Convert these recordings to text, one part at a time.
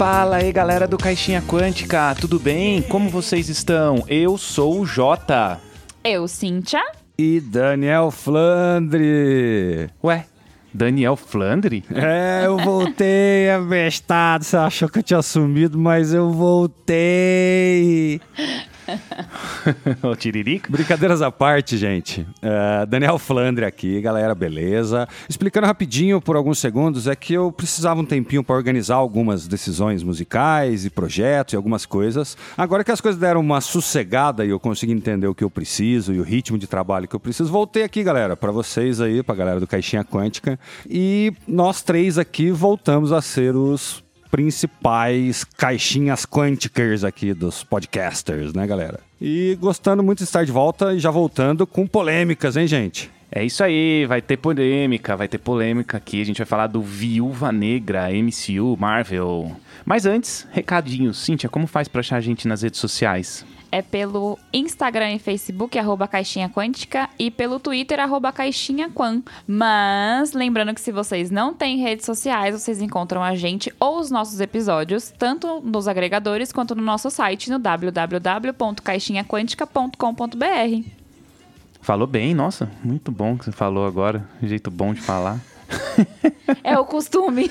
Fala aí, galera do Caixinha Quântica, tudo bem? Como vocês estão? Eu sou o Jota. Eu, Cíntia. E Daniel Flandre. Ué, Daniel Flandre? É, eu voltei, abestado. Você achou que eu tinha sumido, mas eu voltei. o Tiririca? Brincadeiras à parte, gente. Uh, Daniel Flandre aqui, galera, beleza? Explicando rapidinho por alguns segundos, é que eu precisava um tempinho para organizar algumas decisões musicais e projetos e algumas coisas. Agora que as coisas deram uma sossegada e eu consegui entender o que eu preciso e o ritmo de trabalho que eu preciso, voltei aqui, galera, para vocês aí, pra galera do Caixinha Quântica. E nós três aqui voltamos a ser os principais caixinhas quânticas aqui dos podcasters, né, galera? E gostando muito de estar de volta e já voltando com polêmicas, hein, gente? É isso aí, vai ter polêmica, vai ter polêmica aqui. A gente vai falar do Viúva Negra, MCU, Marvel. Mas antes, recadinhos. Cíntia, como faz para achar a gente nas redes sociais? É pelo Instagram e Facebook, arroba Caixinha Quântica, e pelo Twitter, arroba Caixinha Quan. Mas, lembrando que se vocês não têm redes sociais, vocês encontram a gente ou os nossos episódios, tanto nos agregadores quanto no nosso site, no www.caixinhaquântica.com.br. Falou bem, nossa, muito bom que você falou agora, jeito bom de falar. É o costume.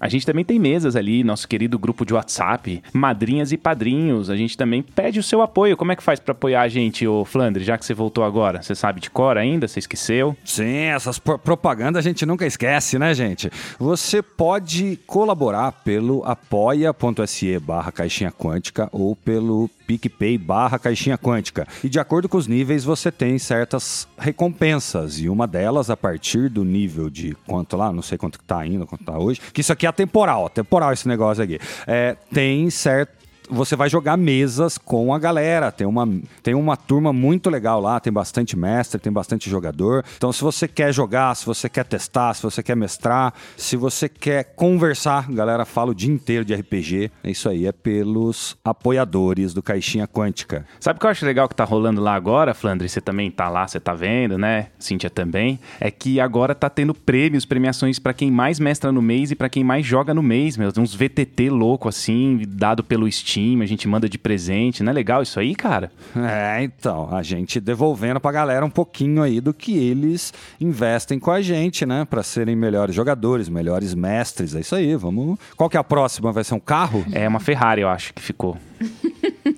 a gente também tem mesas ali, nosso querido grupo de WhatsApp, madrinhas e padrinhos. A gente também pede o seu apoio. Como é que faz para apoiar a gente, ô Flandre, já que você voltou agora? Você sabe de cor ainda? Você esqueceu? Sim, essas propagandas a gente nunca esquece, né, gente? Você pode colaborar pelo apoia.se barra caixinha quântica ou pelo PicPay barra caixinha quântica. E de acordo com os níveis, você tem certas recompensas. E uma delas, a partir do nível de quanto lá, não sei quanto que tá ainda, quanto tá hoje, que isso aqui é atemporal, atemporal esse negócio aqui. É, tem certo você vai jogar mesas com a galera. Tem uma, tem uma turma muito legal lá, tem bastante mestre, tem bastante jogador. Então, se você quer jogar, se você quer testar, se você quer mestrar, se você quer conversar, galera fala o dia inteiro de RPG. Isso aí, é pelos apoiadores do Caixinha Quântica. Sabe o que eu acho legal que tá rolando lá agora, Flandre? Você também tá lá, você tá vendo, né? Cíntia também. É que agora tá tendo prêmios, premiações para quem mais mestra no mês e para quem mais joga no mês, meu. Uns VTT louco assim, dado pelo Steam time, a gente manda de presente. Não é legal isso aí, cara? É, então, a gente devolvendo pra galera um pouquinho aí do que eles investem com a gente, né? Pra serem melhores jogadores, melhores mestres. É isso aí, vamos. Qual que é a próxima? Vai ser um carro? É uma Ferrari, eu acho que ficou.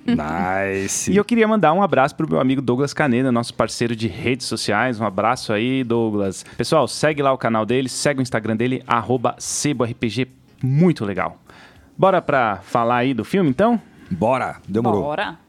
nice. E eu queria mandar um abraço pro meu amigo Douglas Caneda, nosso parceiro de redes sociais. Um abraço aí, Douglas. Pessoal, segue lá o canal dele, segue o Instagram dele, SeboRPG. Muito legal. Bora pra falar aí do filme, então? Bora, demorou. Bora.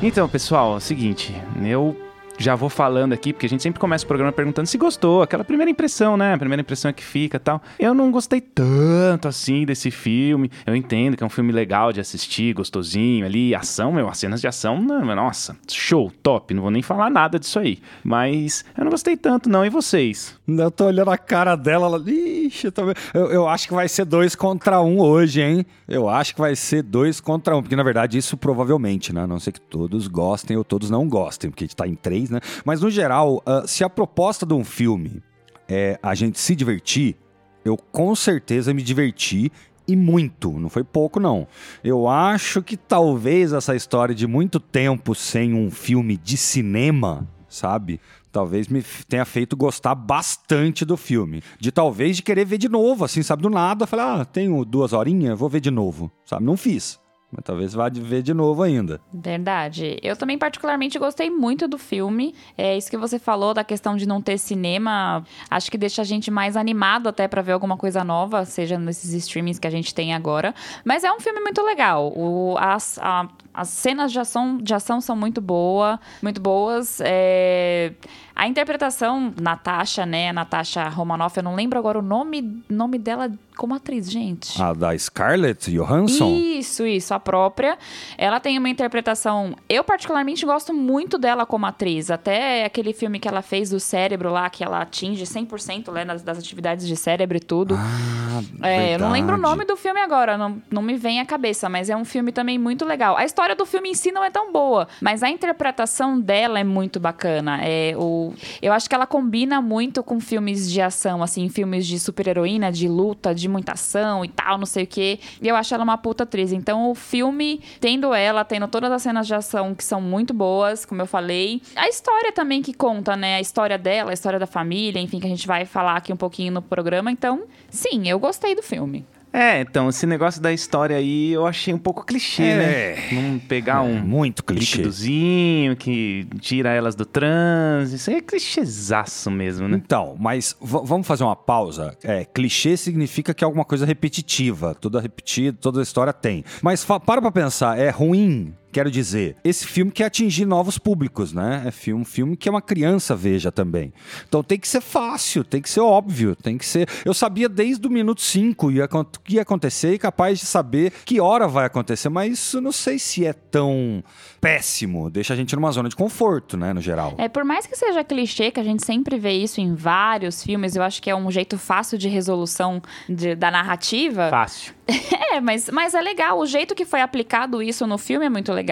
Então, pessoal, é o seguinte, eu já vou falando aqui, porque a gente sempre começa o programa perguntando se gostou, aquela primeira impressão, né? A primeira impressão é que fica tal. Eu não gostei tanto assim desse filme. Eu entendo que é um filme legal de assistir, gostosinho ali. Ação, meu, as cenas de ação, nossa, show, top. Não vou nem falar nada disso aí. Mas eu não gostei tanto, não. E vocês? Eu tô olhando a cara dela, ela, ixi, eu, tô... eu, eu acho que vai ser dois contra um hoje, hein? Eu acho que vai ser dois contra um, porque na verdade isso provavelmente, né? A não ser que todos gostem ou todos não gostem, porque a gente tá em três né? Mas no geral, uh, se a proposta de um filme é a gente se divertir, eu com certeza me diverti e muito, não foi pouco não. Eu acho que talvez essa história de muito tempo sem um filme de cinema, sabe? Talvez me tenha feito gostar bastante do filme. De talvez de querer ver de novo, assim, sabe? Do nada, falar, ah, tenho duas horinhas, vou ver de novo, sabe? Não fiz. Mas talvez vá ver de novo ainda. Verdade. Eu também, particularmente, gostei muito do filme. É isso que você falou da questão de não ter cinema. Acho que deixa a gente mais animado até para ver alguma coisa nova, seja nesses streamings que a gente tem agora. Mas é um filme muito legal. O, as, a, as cenas de ação, de ação são muito boa, muito boas. É... A interpretação, Natasha, né? Natasha Romanoff, eu não lembro agora o nome, nome dela como atriz, gente. A da Scarlett Johansson? Isso, isso, a própria. Ela tem uma interpretação. Eu, particularmente, gosto muito dela como atriz. Até aquele filme que ela fez do cérebro lá, que ela atinge 100% né, das, das atividades de cérebro e tudo. Ah, É, eu não lembro o nome do filme agora, não, não me vem à cabeça, mas é um filme também muito legal. A história do filme em si não é tão boa, mas a interpretação dela é muito bacana. É, o, eu acho que ela combina muito com filmes de ação, assim, filmes de super-heroína, de luta, de muita ação e tal, não sei o quê. E eu acho ela uma puta atriz. Então, o filme, tendo ela, tendo todas as cenas de ação que são muito boas, como eu falei. A história também que conta, né? A história dela, a história da família, enfim, que a gente vai falar aqui um pouquinho no programa. Então, sim, eu gostei do filme. É, então, esse negócio da história aí eu achei um pouco clichê, É. né? Não pegar um Muito clichê. líquidozinho que tira elas do transe. Isso aí é clichêzaço mesmo, né? Então, mas vamos fazer uma pausa. É, clichê significa que é alguma coisa repetitiva. Tudo é repetido, toda a história tem. Mas para pra pensar, é ruim. Quero dizer, esse filme quer atingir novos públicos, né? É filme, um filme que uma criança veja também. Então tem que ser fácil, tem que ser óbvio, tem que ser. Eu sabia desde o minuto 5 ia, acon- o que ia acontecer e capaz de saber que hora vai acontecer, mas isso não sei se é tão péssimo. Deixa a gente numa zona de conforto, né, no geral. É, por mais que seja clichê, que a gente sempre vê isso em vários filmes, eu acho que é um jeito fácil de resolução de- da narrativa. Fácil. É, mas, mas é legal. O jeito que foi aplicado isso no filme é muito legal.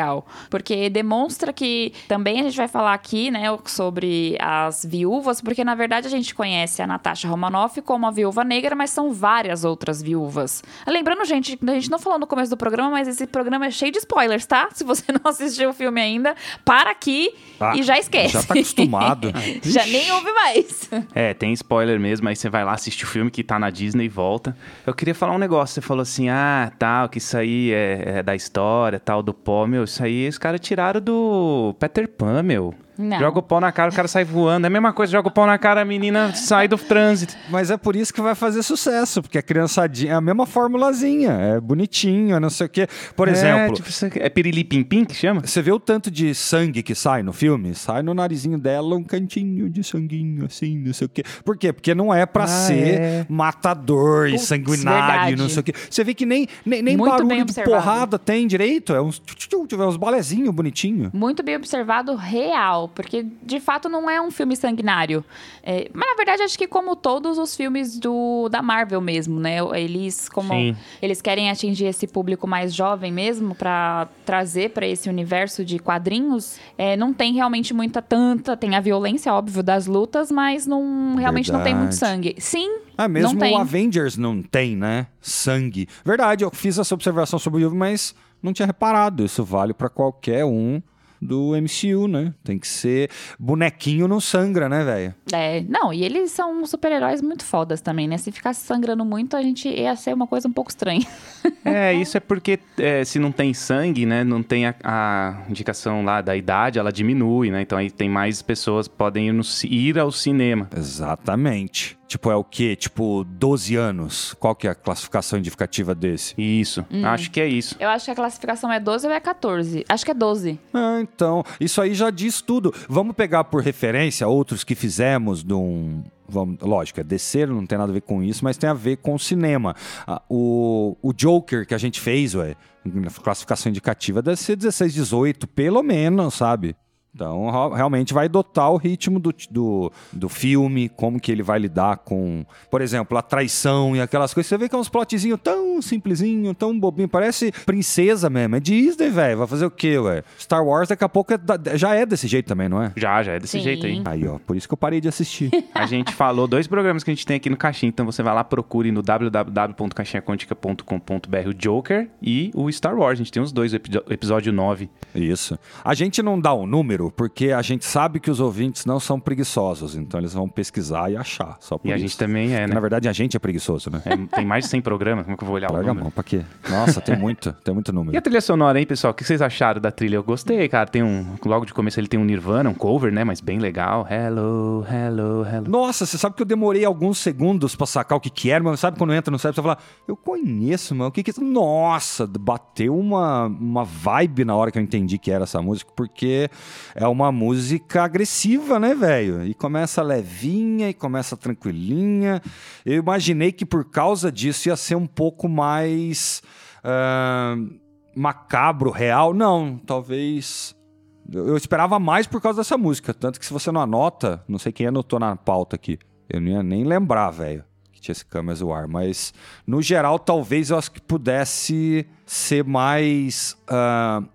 Porque demonstra que também a gente vai falar aqui, né, sobre as viúvas, porque na verdade a gente conhece a Natasha Romanoff como a viúva negra, mas são várias outras viúvas. Lembrando, gente, a gente não falou no começo do programa, mas esse programa é cheio de spoilers, tá? Se você não assistiu o filme ainda, para aqui Ah, e já esquece. já tá acostumado. já nem ouve mais. É, tem spoiler mesmo, aí você vai lá assistir o filme que tá na Disney e volta. Eu queria falar um negócio, você falou assim, ah, tal, que isso aí é, é da história, tal, do pó, meu, isso aí os caras tiraram do Peter Pan, meu. Não. Joga o pau na cara, o cara sai voando. É a mesma coisa, joga o pau na cara, a menina sai do trânsito. Mas é por isso que vai fazer sucesso, porque a criançadinha é a mesma formulazinha, é bonitinho, é não sei o quê. Por É, exemplo, tipo, é pirilipimpim que chama? você vê o tanto de sangue que sai no filme? Sai no narizinho dela um cantinho de sanguinho, assim, não sei o quê. Por quê? Porque não é pra Ah, ser é. matador e Putz, sanguinário, verdade. não sei o quê. Você vê que nem, nem, nem Muito barulho de porrada tem direito, é uns, tchu, tchu, tchu, é uns balezinhos bonitinhos. Muito bem observado, real, porque de fato não é um filme sanguinário. É, mas na verdade acho que como todos os filmes do, da Marvel mesmo, né? Eles como Sim. eles querem atingir esse público mais jovem mesmo pra trazer pra esse universo de quadrinhos, é, não tem realmente muita tanta, tem a violência óbvio das lutas, mas não realmente não tem muito Verdade. sangue. Sim, Ah, mesmo não tem. o Avengers não tem, né? Sangue. Verdade, eu fiz essa observação sobre o livro, mas não tinha reparado. Isso vale pra qualquer um do MCU, né? Tem que ser bonequinho não sangra, né, velho? É, não, e eles são super-heróis muito fodas também, né? Se ficasse sangrando muito, a gente ia ser uma coisa um pouco estranha. É, isso é porque é, se não tem sangue, né, não tem a, a indicação lá da idade, ela diminui, né? Então aí tem mais pessoas que podem ir, no ir ao cinema. Exatamente. Tipo, é o quê? Tipo, 12 anos. Qual que é a classificação indicativa desse? Isso, Hum. acho que é isso. Eu acho que a classificação é 12 ou é 14. Acho que é 12. Ah, então, isso aí já diz tudo. Vamos pegar por referência outros que fizemos de um. Vamos, lógico, é DC, não tem nada a ver com isso, mas tem a ver com o cinema. Ah, o, o Joker que a gente fez, ué, classificação indicativa deve ser 16, 18, pelo menos, sabe? Então, realmente vai dotar o ritmo do, do, do filme, como que ele vai lidar com, por exemplo, a traição e aquelas coisas. Você vê que é uns plotzinho tão simplesinho, tão bobinho. Parece princesa mesmo. É Disney, velho. Vai fazer o quê, ué? Star Wars daqui a pouco é da- já é desse jeito também, não é? Já, já é desse Sim. jeito aí. Aí, ó. Por isso que eu parei de assistir. A gente falou dois programas que a gente tem aqui no Caixinha, então você vai lá, procure no www.caixinhaquântica.com.br o Joker e o Star Wars. A gente tem os dois, o epi- episódio 9. isso. A gente não dá o número porque a gente sabe que os ouvintes não são preguiçosos. Então eles vão pesquisar e achar. Só por E a isso. gente também é, Porque, né? Na verdade, a gente é preguiçoso, né? É, tem mais de 100 programas, como é que eu vou olhar o Larga a número? mão, pra quê? Nossa, tem muito, tem muito E número. a trilha sonora, hein, pessoal? O que vocês acharam da trilha? Eu gostei, cara. Tem um. Logo de começo ele tem um Nirvana, um cover, né? Mas bem legal. Hello, hello, hello. Nossa, você sabe que eu demorei alguns segundos pra sacar o que que era, mas sabe quando entra no cérebro, você fala, eu conheço, mano, o que que é isso? Nossa, bateu uma, uma vibe na hora que eu entendi que era essa música, porque é uma música agressiva, né, velho? E começa levinha e começa tranquilinha. Eu imaginei que por causa disso ia ser um pouco mais uh, macabro, real. Não, talvez. Eu esperava mais por causa dessa música. Tanto que se você não anota, não sei quem anotou na pauta aqui. Eu não ia nem lembrar, velho tinha esse Camas o ar, mas no geral talvez eu acho que pudesse ser mais uh,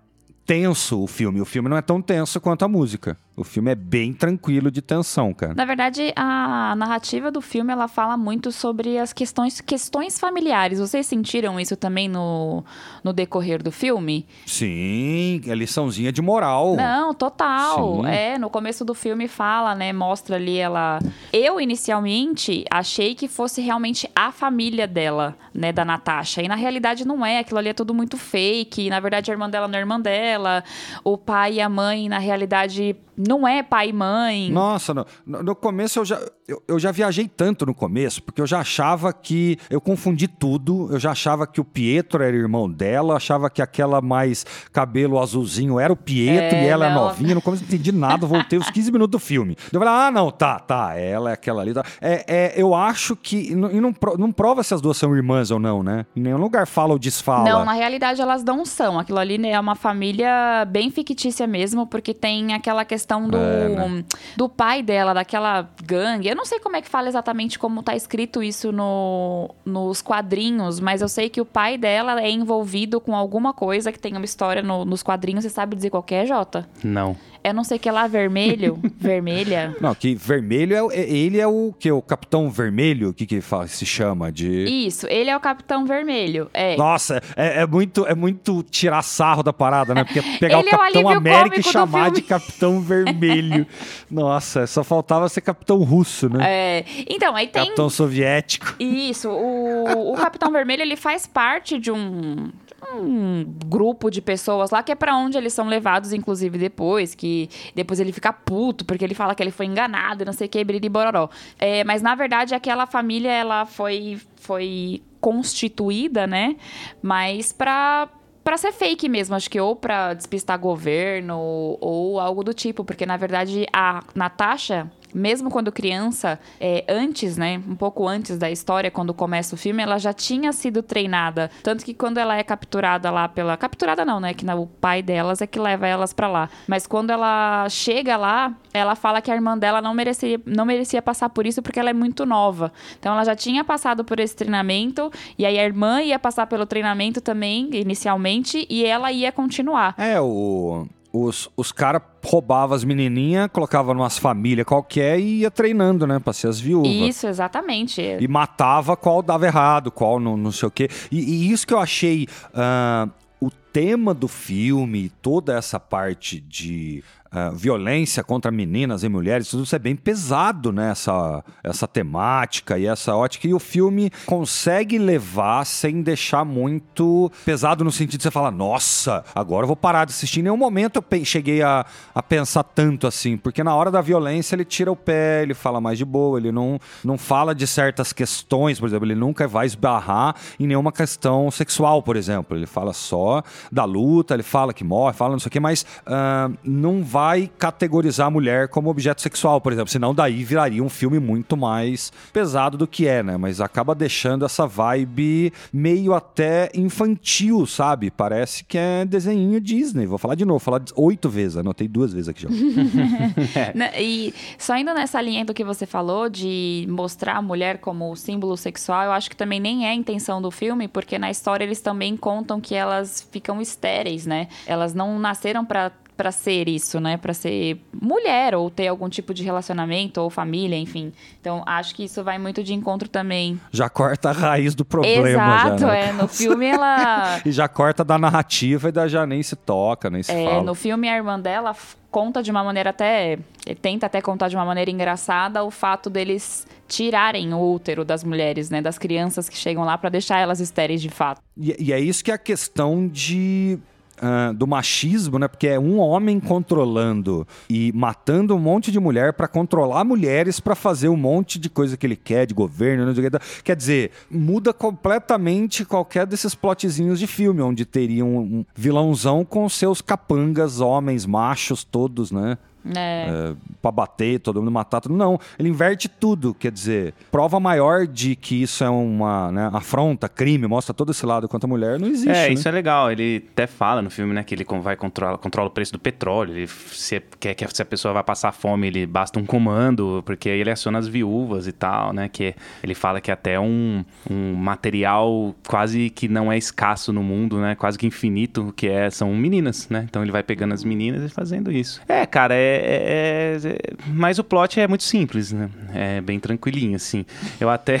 tenso o filme. O filme não é tão tenso quanto a música. O filme é bem tranquilo de tensão, cara. Na verdade, a narrativa do filme ela fala muito sobre as questões, questões familiares. Vocês sentiram isso também no, no decorrer do filme? Sim, a liçãozinha de moral. Não, total. Sim. É, no começo do filme fala, né? Mostra ali ela. Eu, inicialmente, achei que fosse realmente a família dela, né? Da Natasha. E na realidade não é. Aquilo ali é tudo muito fake. Na verdade, a irmã dela não é irmã dela. O pai e a mãe, na realidade não é pai e mãe. Nossa, no, no começo eu já, eu, eu, já viajei tanto no começo, porque eu já achava que. Eu confundi tudo. Eu já achava que o Pietro era irmão dela, achava que aquela mais cabelo azulzinho era o Pietro é, e ela é não. novinha. No começo não entendi nada, voltei os 15 minutos do filme. Eu falei, ah, não, tá, tá, ela é aquela ali. Tá. É, é, eu acho que. E não, não, prova se as duas são irmãs ou não, né? Em nenhum lugar fala ou desfala. Não, na realidade elas não são. Aquilo ali né, é uma família bem fictícia mesmo, porque tem aquela questão questão do, é, né? do pai dela, daquela gangue. Eu não sei como é que fala exatamente como tá escrito isso no, nos quadrinhos, mas eu sei que o pai dela é envolvido com alguma coisa que tem uma história no, nos quadrinhos. Você sabe dizer qual é, Jota? Não. É não sei o que lá, vermelho, vermelha. Não, que vermelho é, é ele é o que o Capitão Vermelho, o que que fala, se chama de Isso, ele é o Capitão Vermelho. É. Nossa, é, é muito é muito tirar sarro da parada, né? Porque pegar ele o Capitão é o América e chamar de Capitão Vermelho. Nossa, só faltava ser Capitão Russo, né? É. Então, aí tem Capitão Soviético. Isso, o, o Capitão Vermelho ele faz parte de um um grupo de pessoas lá que é para onde eles são levados, inclusive depois, que depois ele fica puto porque ele fala que ele foi enganado, não sei o que, briri bororó. É, mas na verdade aquela família ela foi foi constituída, né? Mas para para ser fake mesmo, acho que ou para despistar governo ou algo do tipo, porque na verdade a Natasha mesmo quando criança, é, antes, né, um pouco antes da história, quando começa o filme, ela já tinha sido treinada. Tanto que quando ela é capturada lá pela. Capturada não, né? Que o pai delas é que leva elas para lá. Mas quando ela chega lá, ela fala que a irmã dela não merecia, não merecia passar por isso porque ela é muito nova. Então ela já tinha passado por esse treinamento, e aí a irmã ia passar pelo treinamento também, inicialmente, e ela ia continuar. É, o os, os caras roubavam as menininhas, colocavam numas famílias qualquer e ia treinando, né? Pra ser as viúvas. Isso, exatamente. E matava qual dava errado, qual não, não sei o quê. E, e isso que eu achei. Uh, o tema do filme, toda essa parte de uh, violência contra meninas e mulheres, tudo isso é bem pesado, né? Essa, essa temática e essa ótica. E o filme consegue levar sem deixar muito pesado no sentido de você falar, nossa, agora eu vou parar de assistir. Em nenhum momento eu cheguei a, a pensar tanto assim, porque na hora da violência ele tira o pé, ele fala mais de boa, ele não, não fala de certas questões, por exemplo, ele nunca vai esbarrar em nenhuma questão sexual, por exemplo. Ele fala só da luta, ele fala que morre, fala não sei o que, mas uh, não vai vai categorizar a mulher como objeto sexual, por exemplo. Senão daí viraria um filme muito mais pesado do que é, né? Mas acaba deixando essa vibe meio até infantil, sabe? Parece que é desenho Disney. Vou falar de novo, vou falar oito vezes. Anotei duas vezes aqui já. e só indo nessa linha do que você falou, de mostrar a mulher como símbolo sexual, eu acho que também nem é a intenção do filme, porque na história eles também contam que elas ficam estéreis, né? Elas não nasceram para para ser isso, né? Para ser mulher ou ter algum tipo de relacionamento ou família, enfim. Então, acho que isso vai muito de encontro também. Já corta a raiz do problema. Exato, já, é. No filme ela. e já corta da narrativa e da já nem se toca, nem se é, fala. No filme a irmã dela conta de uma maneira até. tenta até contar de uma maneira engraçada o fato deles tirarem o útero das mulheres, né? Das crianças que chegam lá para deixar elas estéreis de fato. E, e é isso que é a questão de ah, do machismo, né? Porque é um homem controlando e matando um monte de mulher pra controlar mulheres pra fazer um monte de coisa que ele quer, de governo, não sei o que. Quer dizer, muda completamente qualquer desses plotzinhos de filme, onde teria um vilãozão com seus capangas, homens, machos, todos, né? É. É, pra bater, todo mundo matar, tudo. Não, ele inverte tudo, quer dizer, prova maior de que isso é uma né, afronta, crime, mostra todo esse lado contra a mulher, não existe. É, né? isso é legal. Ele até fala no filme, né, que ele vai controla, controla o preço do petróleo. Ele se quer que se a pessoa vai passar fome, ele basta um comando, porque aí ele aciona as viúvas e tal, né? Que ele fala que até um, um material quase que não é escasso no mundo, né? Quase que infinito, que é, são meninas, né? Então ele vai pegando as meninas e fazendo isso. É, cara, é, é- é- Mas o plot é muito simples, né? É bem tranquilinho, assim. Eu até.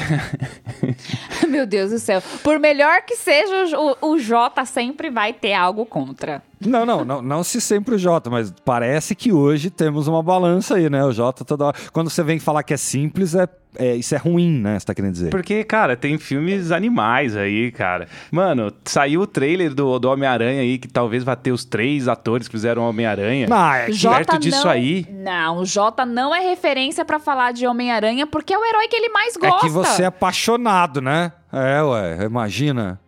Meu Deus do céu. Por melhor que seja, o, o Jota sempre vai ter algo contra. Não, não, não, não se sempre o Jota, mas parece que hoje temos uma balança aí, né? O Jota toda hora. Quando você vem falar que é simples, é, é- isso é ruim, né? Você tá querendo dizer. Porque, cara, tem filmes animais aí, cara. Mano, saiu o trailer do, do Homem-Aranha aí, que talvez vá ter os três atores que fizeram Homem-Aranha. Não, é Jota- disso não, aí- Não, o Jota não é referência pra falar de Homem-Aranha porque é o herói que ele mais É gosta. que você é apaixonado, né? É, ué, imagina.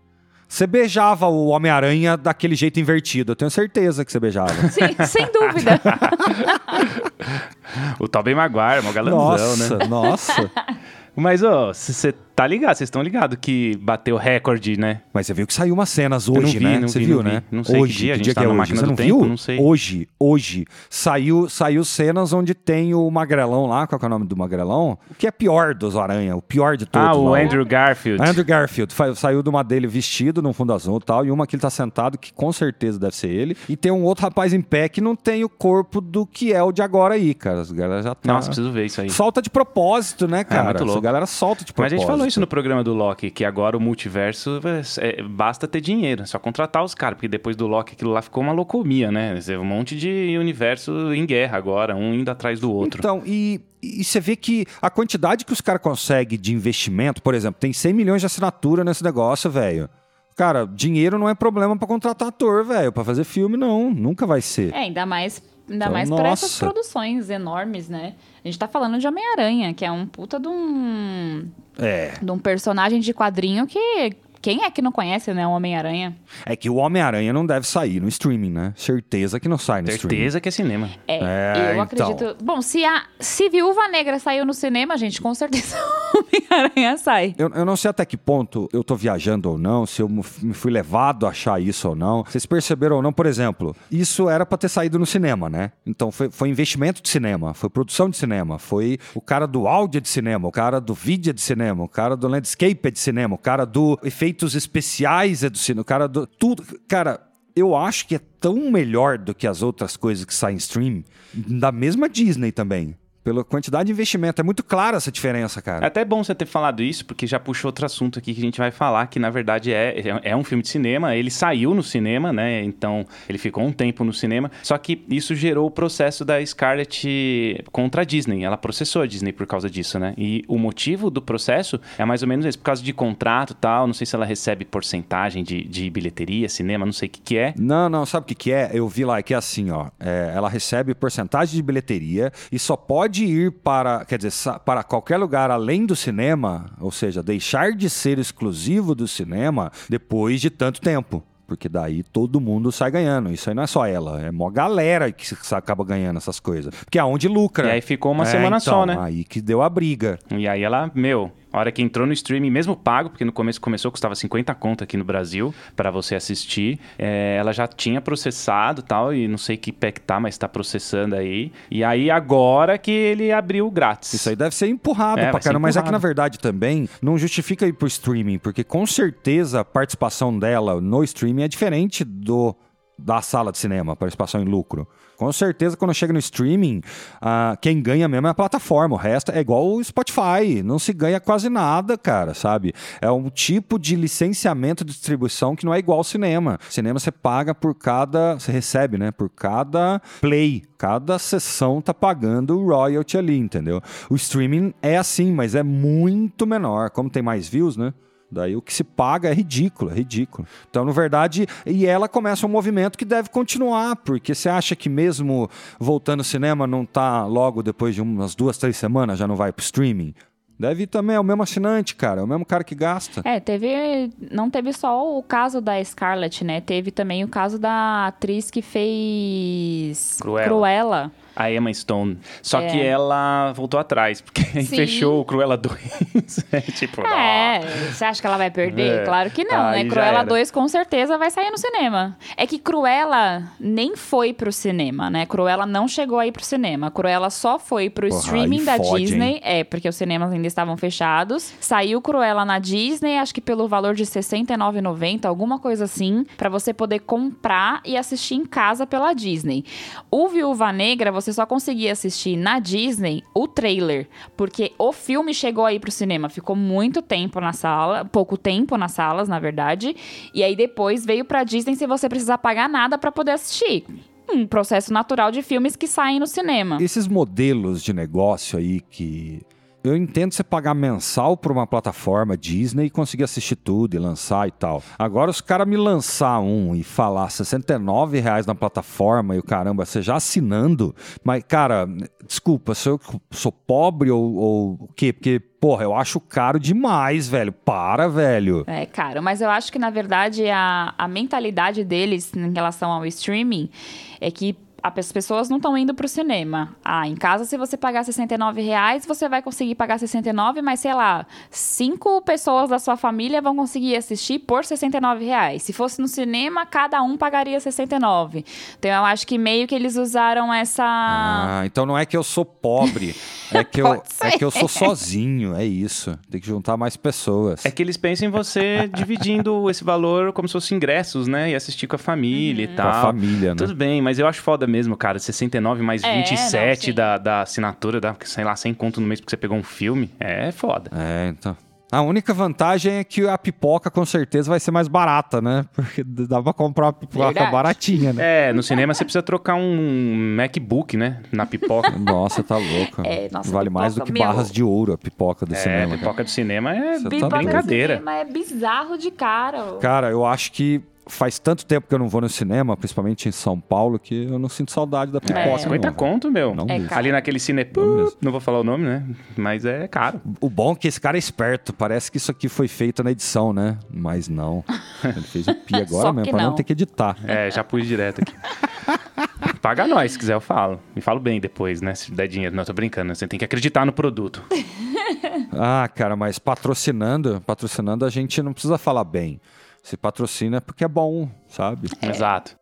Você beijava o Homem-Aranha daquele jeito invertido. Eu tenho certeza que você beijava. Sim, sem dúvida. O Tobey Maguire, mó galanzão, nossa, né? nossa. Mas, ó, você tá ligado, vocês estão ligados que bateu recorde, né? Mas você viu que saiu umas cenas hoje, vi, né? você vi, viu, não vi. né? Não sei que hoje, dia, a gente que tá é na hoje? máquina Você não tempo, viu? não sei. Hoje, hoje, saiu, saiu cenas onde tem o Magrelão lá, qual que é o nome do Magrelão? O que é pior dos Aranha, o pior de todos. ah, o lá, Andrew Garfield. Andrew Garfield saiu de uma dele vestido num fundo azul e tal, e uma que ele tá sentado, que com certeza deve ser ele. E tem um outro rapaz em pé que não tem o corpo do que é o de agora aí, cara. As galera já tá. Nossa, preciso ver isso aí. Solta de propósito, né, cara? muito louco. Essa galera solta de Mas a propósito. gente falou isso no programa do Loki, que agora o multiverso é, é, basta ter dinheiro, é só contratar os caras, porque depois do Loki aquilo lá ficou uma loucomia, né? Um monte de universo em guerra agora, um indo atrás do outro. Então, e, e você vê que a quantidade que os caras conseguem de investimento, por exemplo, tem 100 milhões de assinatura nesse negócio, velho. Cara, dinheiro não é problema pra contratar ator, velho. Pra fazer filme, não. Nunca vai ser. É, ainda mais, ainda Então, mais pra essas produções enormes, né? A gente tá falando de Homem-Aranha, que é um puta de um, É. de um personagem de quadrinho que. Quem é que não conhece, né? O Homem-Aranha. É que o Homem-Aranha não deve sair no streaming, né? Certeza que não sai no streaming. Certeza que é cinema. É, É, eu então. acredito. Bom, se a se Viúva Negra saiu no cinema, gente, com certeza o Homem-Aranha sai. Eu, eu não sei até que ponto eu tô viajando ou não, se eu me fui levado a achar isso ou não. Vocês perceberam ou não, por exemplo, isso era pra ter saído no cinema, né? Então foi, foi investimento de cinema, foi produção de cinema, foi o cara do áudio é de cinema, o cara do vídeo é de cinema, o cara do landscape é de cinema, o cara do efeitos especiais é do cinema, o cara do. Tudo. Cara. Eu acho que é tão melhor do que as outras coisas que saem em stream, da mesma Disney também. Pela quantidade de investimento. É muito clara essa diferença, É cara. até bom você ter falado isso, porque já puxou outro assunto aqui que a gente vai falar, que na verdade é, é- é um filme de cinema, ele saiu no cinema, né? Então ele ficou um tempo no cinema. Só que isso gerou o processo da Scarlett contra a Disney. Ela processou a Disney por causa disso, né? E o motivo do processo é mais ou menos esse, por causa de contrato e tal. Não sei se ela recebe porcentagem de, de bilheteria, cinema, não sei o que, que é. Não, não, sabe o que, que é? Eu vi lá que é assim, ó. é, ela recebe porcentagem de bilheteria e só pode ir para, quer dizer, para qualquer lugar além do cinema, ou seja, deixar de ser exclusivo do cinema depois de tanto tempo. Porque daí todo mundo sai ganhando. Isso aí não é só ela, é mó galera que acaba ganhando essas coisas. Porque é onde lucra. E aí ficou uma É, semana só, então, né? Aí que deu a briga. E aí ela, meu, a hora que entrou no streaming, mesmo pago, porque no começo começou, custava 50 conto aqui no Brasil para você assistir, é, ela já tinha processado e tal, e não sei que pé que tá, mas tá processando aí. E aí agora que ele abriu grátis. Isso aí deve ser empurrado É, pra caramba. Mas é que, na verdade, também não justifica ir pro streaming, porque com certeza a participação dela no streaming é diferente do da sala de cinema, participação em lucro. Com certeza, quando chega no streaming, ah, quem ganha mesmo é a plataforma. O resto é igual o Spotify. Não se ganha quase nada, cara, sabe? É um tipo de licenciamento de distribuição que não é igual ao cinema. Cinema você paga por cada. Você recebe, né? Por cada play. Cada sessão tá pagando o royalty ali, entendeu? O streaming é assim, mas é muito menor. Como tem mais views, né? Daí o que se paga é ridículo, é ridículo. Então, na verdade, e ela começa um movimento que deve continuar, porque você acha que mesmo voltando ao cinema não tá logo depois de umas duas, três semanas, já não vai pro streaming? Deve ir também, é o mesmo assinante, cara, é o mesmo cara que gasta. É, teve. Não teve só o caso da Scarlett, né? Teve também o caso da atriz que fez. Cruella. Cruella. A Emma Stone. Só É. que ela voltou atrás, porque Sim. fechou o Cruella 2. é tipo, É, você acha que ela vai perder? É. Claro que não, Aí né? Cruella era. 2 com certeza vai sair no cinema. É que Cruella nem foi pro cinema, né? Cruella não chegou aí pro cinema. Cruella só foi pro Porra, streaming da fode, Disney. É, porque os cinemas ainda estavam fechados. Saiu Cruella na Disney, acho que pelo valor de R$ 69,90, alguma coisa assim, pra você poder comprar e assistir em casa pela Disney. O Viúva Negra, você só conseguia assistir na Disney o trailer, porque o filme chegou aí pro cinema, ficou muito tempo na sala, pouco tempo nas salas, na verdade, e aí depois veio pra Disney sem você precisar pagar nada pra poder assistir. Um processo natural de filmes que saem no cinema. Esses modelos de negócio aí que. Eu entendo você pagar mensal por uma plataforma Disney e conseguir assistir tudo e lançar e tal. Agora, os caras me lançar um e falar 69 reais na plataforma e o caramba, você já assinando. Mas, cara, desculpa, sou eu sou pobre ou, ou o quê? Porque, porra, eu acho caro demais, velho. Para, velho. É caro, mas eu acho que na verdade a, a mentalidade deles em relação ao streaming é que as pessoas não estão indo pro cinema. Ah, em casa, se você pagar 69 reais, você vai conseguir pagar 69, mas sei lá, cinco pessoas da sua família vão conseguir assistir por 69 reais. Se fosse no cinema, cada um pagaria 69. Então eu acho que meio que eles usaram essa. Ah, então não é que eu sou pobre, é que eu, é que eu sou sozinho, é isso. Tem que juntar mais pessoas. É que eles pensam em você dividindo esse valor como se fosse ingressos, né? E assistir com a família Uhum. e Com a tal. família, né? Tudo bem, mas eu acho foda mesmo, cara. 69 mais É, 27 não, da, da assinatura, dá, sei lá, 100 conto no mês porque você pegou um filme. É foda. É, então. A única vantagem é que a pipoca com certeza vai ser mais barata, né? Porque dá pra comprar uma pipoca Verdade. baratinha, né? É, no cinema você precisa trocar um MacBook, né? Na pipoca. Nossa, tá louco. É, nossa, vale mais do que meu. barras de ouro a pipoca do É, cinema. cara. pipoca do cinema é Você tá Pipoca brincadeira. cinema é bizarro de cara. Cara, eu acho que faz tanto tempo que eu não vou no cinema, principalmente em São Paulo, que eu não sinto saudade da pipoca. É. 50 não. conto, meu. Não É. Ali naquele cine... Não. Não vou falar o nome, né? Mas é caro. O bom é que esse cara é esperto. Parece que isso aqui foi feito na edição, né? Mas não. Ele fez o pi agora mesmo, pra não não. ter que editar. É, já pus direto aqui. Paga nós, se quiser eu falo. Me falo bem depois, né? Se der dinheiro. Não, tô brincando. né? Você tem que acreditar no produto. Ah, cara, mas patrocinando, patrocinando a gente não precisa falar bem. Se patrocina é porque é bom, sabe? Exato.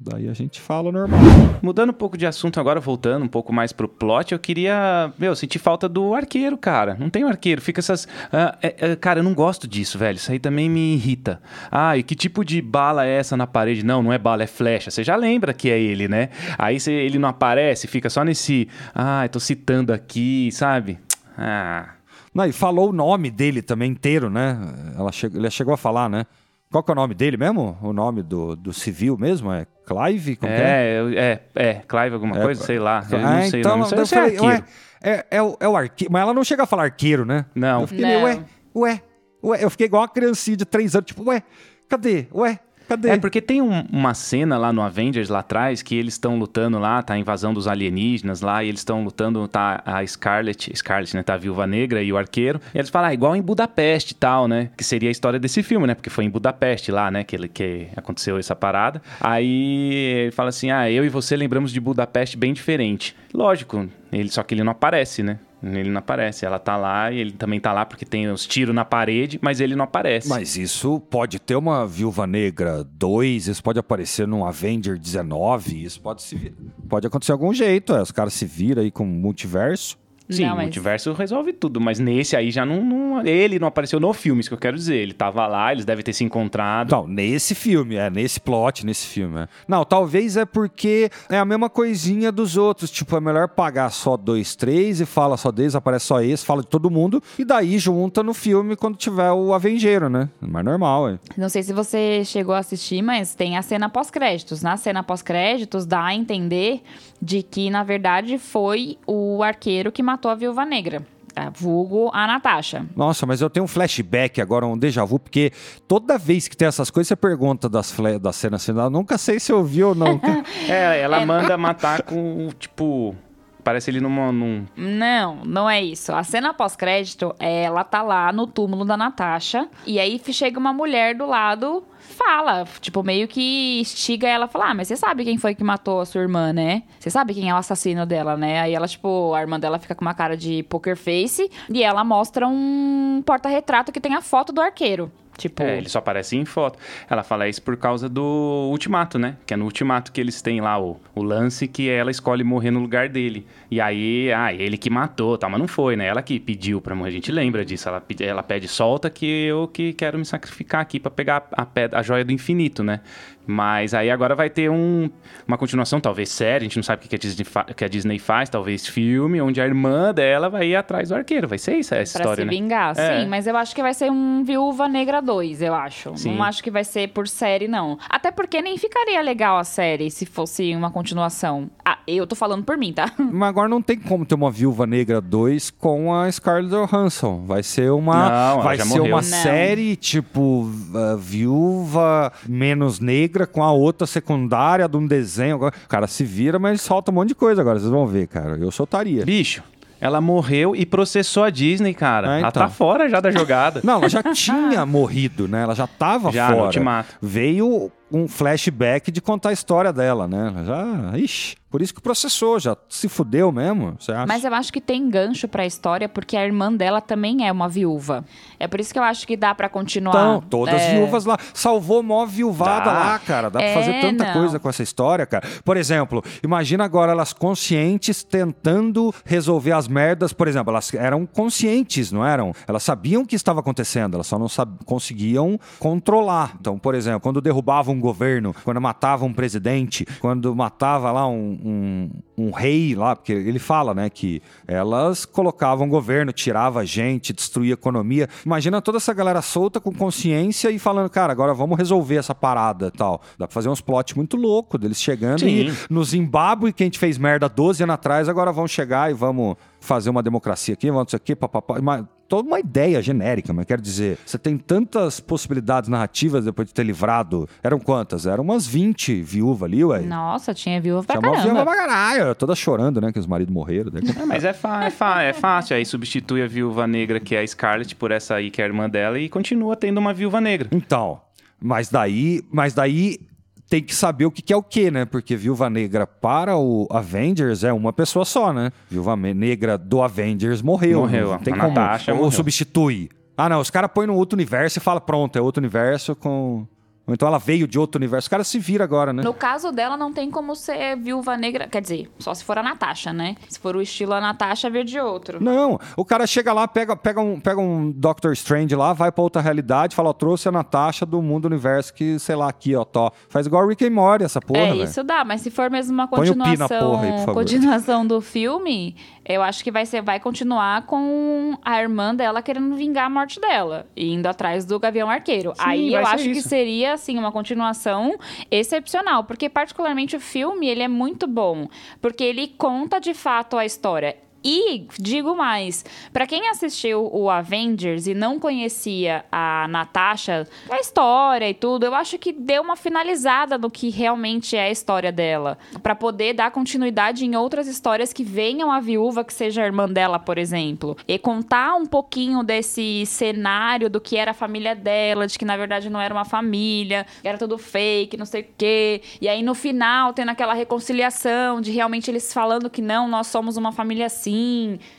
Daí a gente fala normal. Mudando um pouco de assunto agora, voltando um pouco mais pro plot, eu queria. Meu, sentir falta do arqueiro, cara. Não tem um arqueiro. Fica essas. ah, é- é, cara, eu não gosto disso, velho. Isso aí também me irrita. Ah, e que tipo de bala é essa na parede? Não, não é bala, é flecha. Você já lembra que é ele, né? Aí você- ele não aparece, fica só nesse. Ah, eu tô citando aqui, sabe? Ah. Não, e falou o nome dele também inteiro, né? Ela che- Ele chegou a falar, né? Qual que é o nome dele mesmo? O nome do, do civil mesmo? É Clive? Como que é? É, é, é, Clive alguma É, coisa, sei lá. Eu Ah, não sei então, o nome. eu Isso é falei, arqueiro. ué, é, é, o, é o arqueiro. Mas ela não chega a falar arqueiro, né? Não. Eu fiquei meio, Não. ué, ué, ué. Eu fiquei igual uma criancinha de três anos, tipo, ué, cadê? Ué, cadê? É porque tem um- uma cena lá no Avengers lá atrás que eles estão lutando lá, tá a invasão dos alienígenas lá, e eles estão lutando, tá a Scarlet, Scarlet, né, tá a Viúva Negra e o Arqueiro. E eles falam, ah, igual em Budapeste e tal, né? Que seria a história desse filme, né? Porque foi em Budapeste lá, né, que, ele, que aconteceu essa parada. Aí ele fala assim, ah, eu e você lembramos de Budapeste bem diferente. Lógico, ele, só que ele não aparece, né? Ele não aparece. Ela tá lá e ele também tá lá porque tem os tiros na parede, mas ele não aparece. Mas isso pode ter uma Viúva Negra 2, isso pode aparecer num Avenger 19, isso pode, se, pode acontecer de algum jeito, é, os caras se viram aí com o multiverso. Sim, Não, o mas- multiverso resolve tudo, mas nesse aí já não, não- Ele não apareceu no filme, isso que eu quero dizer. Ele tava lá, eles devem ter se encontrado. Não, nesse filme, é, nesse plot, nesse filme. É. Não, talvez é porque é a mesma coisinha dos outros. Tipo, é melhor pagar só dois, três e fala só deles, aparece só esse, fala de todo mundo, e daí junta no filme quando tiver o Avengeiro, né? Mais normal, é. Não sei se você chegou a assistir, mas tem a cena pós-créditos. Na cena pós-créditos, dá a entender de que, na verdade, foi o arqueiro que matou a viúva negra. a vulgo a Natasha. Nossa, mas eu tenho um flashback agora, um déjà vu, porque toda vez que tem essas coisas, você pergunta das, das cenas finais. Eu Nunca sei se eu vi ou não. É, ela manda matar com, tipo... Parece ele numa, num... Não, não é isso. A cena pós-crédito, é, ela tá lá no túmulo da Natasha. E aí chega uma mulher do lado, fala, tipo, meio que instiga ela, fala: Ah, mas você sabe quem foi que matou a sua irmã, né? Você sabe quem é o assassino dela, né? Aí ela, tipo, a irmã dela fica com uma cara de poker face e ela mostra um porta-retrato que tem a foto do arqueiro. Tipo, É, ele só aparece em foto. Ela fala isso por causa do ultimato, né? Que é no ultimato que eles têm lá o, o lance que ela escolhe morrer no lugar dele. E aí, ah, ele que matou, tal, mas não foi, né? Ela que pediu pra morrer. A gente lembra disso. Ela, pede- ela pede solta que eu que quero me sacrificar aqui pra pegar a, a joia do infinito, né? Mas aí agora vai ter um, uma continuação, talvez série, a gente não sabe o que a, Disney fa- que a Disney faz, talvez filme, onde a irmã dela vai ir atrás do arqueiro. Vai ser isso essa Pra história, se né? vingar, É. sim. Mas eu acho que vai ser um Viúva Negra 2, eu acho. Sim. Não acho que vai ser por série, não. Até porque nem ficaria legal a série se fosse uma continuação. Ah, eu tô falando por mim, tá? Mas agora não tem como ter uma Viúva Negra 2 com a Scarlett Johansson. Vai ser uma, Não, vai ser morreu. uma Não. série tipo uh, Viúva menos negra com a outra secundária de um desenho. Agora, o cara se vira, mas solta um monte de coisa agora. Vocês vão ver, cara. Eu soltaria. Bicho, ela morreu e processou a Disney, cara. É, Ela então. tá fora já da jogada. Não, ela já tinha morrido, né? Ela já tava Já, fora. Ultimato. Veio um flashback de contar a história dela, né? Já, ixi, por isso que processou, já se fudeu mesmo, você acha? Mas eu acho que tem gancho pra história, porque a irmã dela também é uma viúva. É por isso que eu acho que dá pra continuar. Então, todas as É, viúvas lá. Salvou mó viuvada Dá. lá, cara. Dá pra É, fazer tanta não. coisa com essa história, cara. Por exemplo, imagina agora elas conscientes tentando resolver as merdas. Por exemplo, elas eram conscientes, não eram? Elas sabiam o que estava acontecendo, elas só não conseguiam controlar. Então, por exemplo, quando derrubavam um governo, quando matavam um presidente, quando matava lá um, um, um rei lá, porque ele fala, né, que elas colocavam governo, tirava gente, destruía economia. Imagina toda essa galera solta com consciência e falando, cara, agora vamos resolver essa parada e tal. Dá pra fazer uns plot muito louco deles chegando e Sim. no Zimbábue, que a gente fez merda 12 anos atrás, agora vamos chegar e vamos fazer uma democracia aqui, vamos isso aqui, papapá. Toda uma ideia genérica, mas quero dizer, você tem tantas possibilidades narrativas depois de ter livrado. Eram quantas? Eram umas 20 viúvas ali, ué. Nossa, tinha viúva pra Chamou a viúva caramba. pra caralho, toda chorando, né? Que os maridos morreram. né? É, mas é, fa- é, fa- é fácil. Aí substitui a viúva negra, que é a Scarlett, por essa aí, que é a irmã dela, e continua tendo uma viúva negra. Então, mas daí, mas daí tem que saber o que, que é o que, né? Porque Viúva Negra para o Avengers é uma pessoa só, né? Viúva Negra do Avengers morreu. Morreu, Não tem como. Natasha ou morreu. substitui. Ah, não, os caras põem no outro universo e falam, pronto, é outro universo com... Ou então ela veio de outro universo. Os caras se viram agora, né? No caso dela, não tem como ser viúva negra. Quer dizer, só se for a Natasha, né? Se for o estilo a Natasha, vir de outro. Não, o cara chega lá, pega, pega, um, pega um Doctor Strange lá, vai pra outra realidade, fala, ó, trouxe a Natasha do mundo universo que, sei lá, aqui, ó, tó. Faz igual Rick and Morty, essa porra, é, velho. isso dá, mas se for mesmo uma o continuação, porra aí, por favor. continuação do filme, eu acho que vai ser vai continuar com a irmã dela querendo vingar a morte dela, e indo atrás do Gavião Arqueiro. Sim, aí eu acho que isso. seria assim uma continuação excepcional, porque particularmente o filme, ele é muito bom, porque ele conta de fato a história. E digo mais, pra quem assistiu o Avengers e não conhecia a Natasha, a história e tudo, eu acho que deu uma finalizada no que realmente é a história dela, Pra poder dar continuidade em outras histórias que venham a viúva que seja a irmã dela, por exemplo, e contar um pouquinho desse cenário do que era a família dela, de que na verdade não era uma família, era tudo fake, não sei o quê. E aí no final tendo aquela reconciliação de realmente eles falando que não, nós somos uma família assim,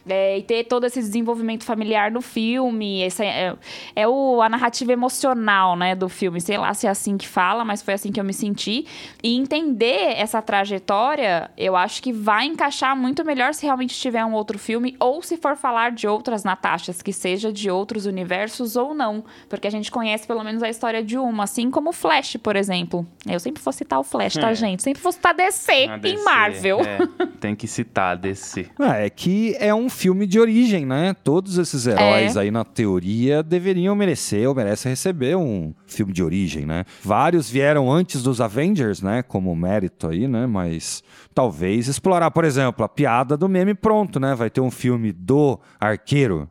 é, e ter todo esse desenvolvimento familiar no filme. Esse é, é o, a narrativa emocional, né, do filme. Sei lá se é assim que fala, mas foi assim que eu me senti. E entender essa trajetória, eu acho que vai encaixar muito melhor se realmente tiver um outro filme, ou se for falar de outras Natashas, que seja de outros universos ou não. Porque a gente conhece pelo menos a história de uma, assim como o Flash, por exemplo. Eu sempre vou citar o Flash, tá, É. gente? Sempre vou citar DC A em DC, Marvel. é, tem que citar a DC. Ah, é que é um filme de origem, né? Todos esses heróis aí, na teoria, deveriam merecer ou merecem receber um filme de origem, né? Vários vieram antes dos Avengers, né? Como mérito aí, né? Mas talvez explorar, por exemplo, a piada do meme pronto, né? Vai ter um filme do arqueiro,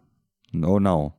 ou não?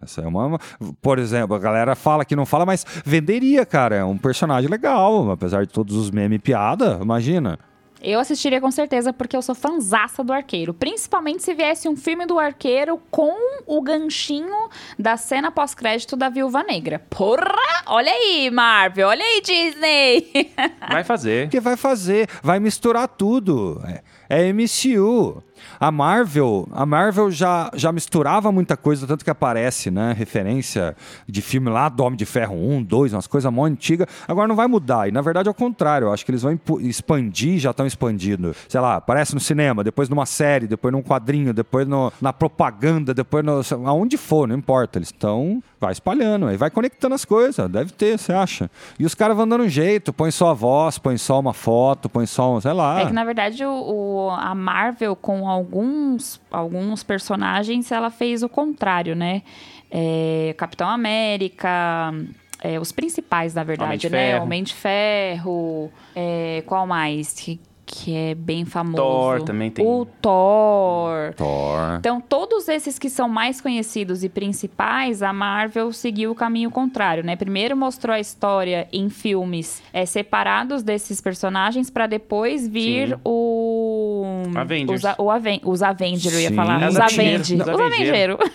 Essa é uma. Por exemplo, a galera fala que não fala, mas venderia, cara. É um personagem legal, apesar de todos os memes piada, imagina. Eu assistiria com certeza porque eu sou fanzaça do Arqueiro. Principalmente se viesse um filme do Arqueiro com o ganchinho da cena pós-crédito da Viúva Negra. Porra! Olha aí, Marvel! Olha aí, Disney! Vai fazer. Porque vai fazer, vai misturar tudo. É, é MCU. A Marvel, a Marvel já, já misturava muita coisa, tanto que aparece, né? Referência de filme lá do Homem de Ferro 1, 2, umas coisas mó antigas. Agora não vai mudar. E na verdade, ao contrário, eu acho que eles vão expandir, já estão expandindo. Sei lá, aparece no cinema, depois numa série, depois num quadrinho, depois no, na propaganda, depois no, aonde for, não importa. Eles estão. Vai espalhando, aí vai conectando as coisas. Deve ter, você acha? E os caras vão dando um jeito, põe só a voz, põe só uma foto, põe só um, sei lá. É que na verdade o, o a Marvel com alguns, alguns personagens, ela fez o contrário, né? É, Capitão América, é, os principais, na verdade, Homem né? Ferro. Homem de Ferro, é, qual mais? Que, é bem famoso. Thor também tem. O Thor. Thor. Então, todos esses que são mais conhecidos e principais, a Marvel seguiu o caminho contrário, né? Primeiro mostrou a história em filmes é, separados desses personagens, para depois vir Sim. o. Avengers. Os, a- o Aven os Avengers, eu ia falar. Os Os Avengers. Avengers. Os Avengers.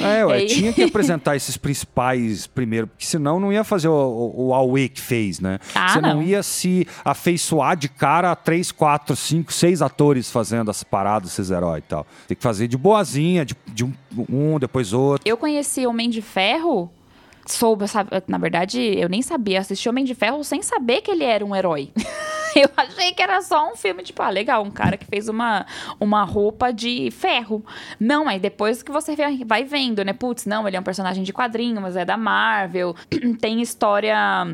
É, ué, aí- tinha que apresentar esses principais primeiro, porque senão não ia fazer o, o, o Aue que fez, né? Ah, Você não. não. ia se afeiçoar de cara a três, quatro, cinco, seis atores fazendo as paradas, esses heróis e tal. Tem que fazer de boazinha, de, de um, um, depois outro. Eu conheci Homem de Ferro. Soube, na verdade, eu nem sabia. Assisti Homem de Ferro sem saber que ele era um herói. eu achei que era só um filme, tipo, ah, legal, um cara que fez uma, uma roupa de ferro. Não, mas depois que você vai vendo, né? Putz, não, ele é um personagem de quadrinho, mas é da Marvel. Tem história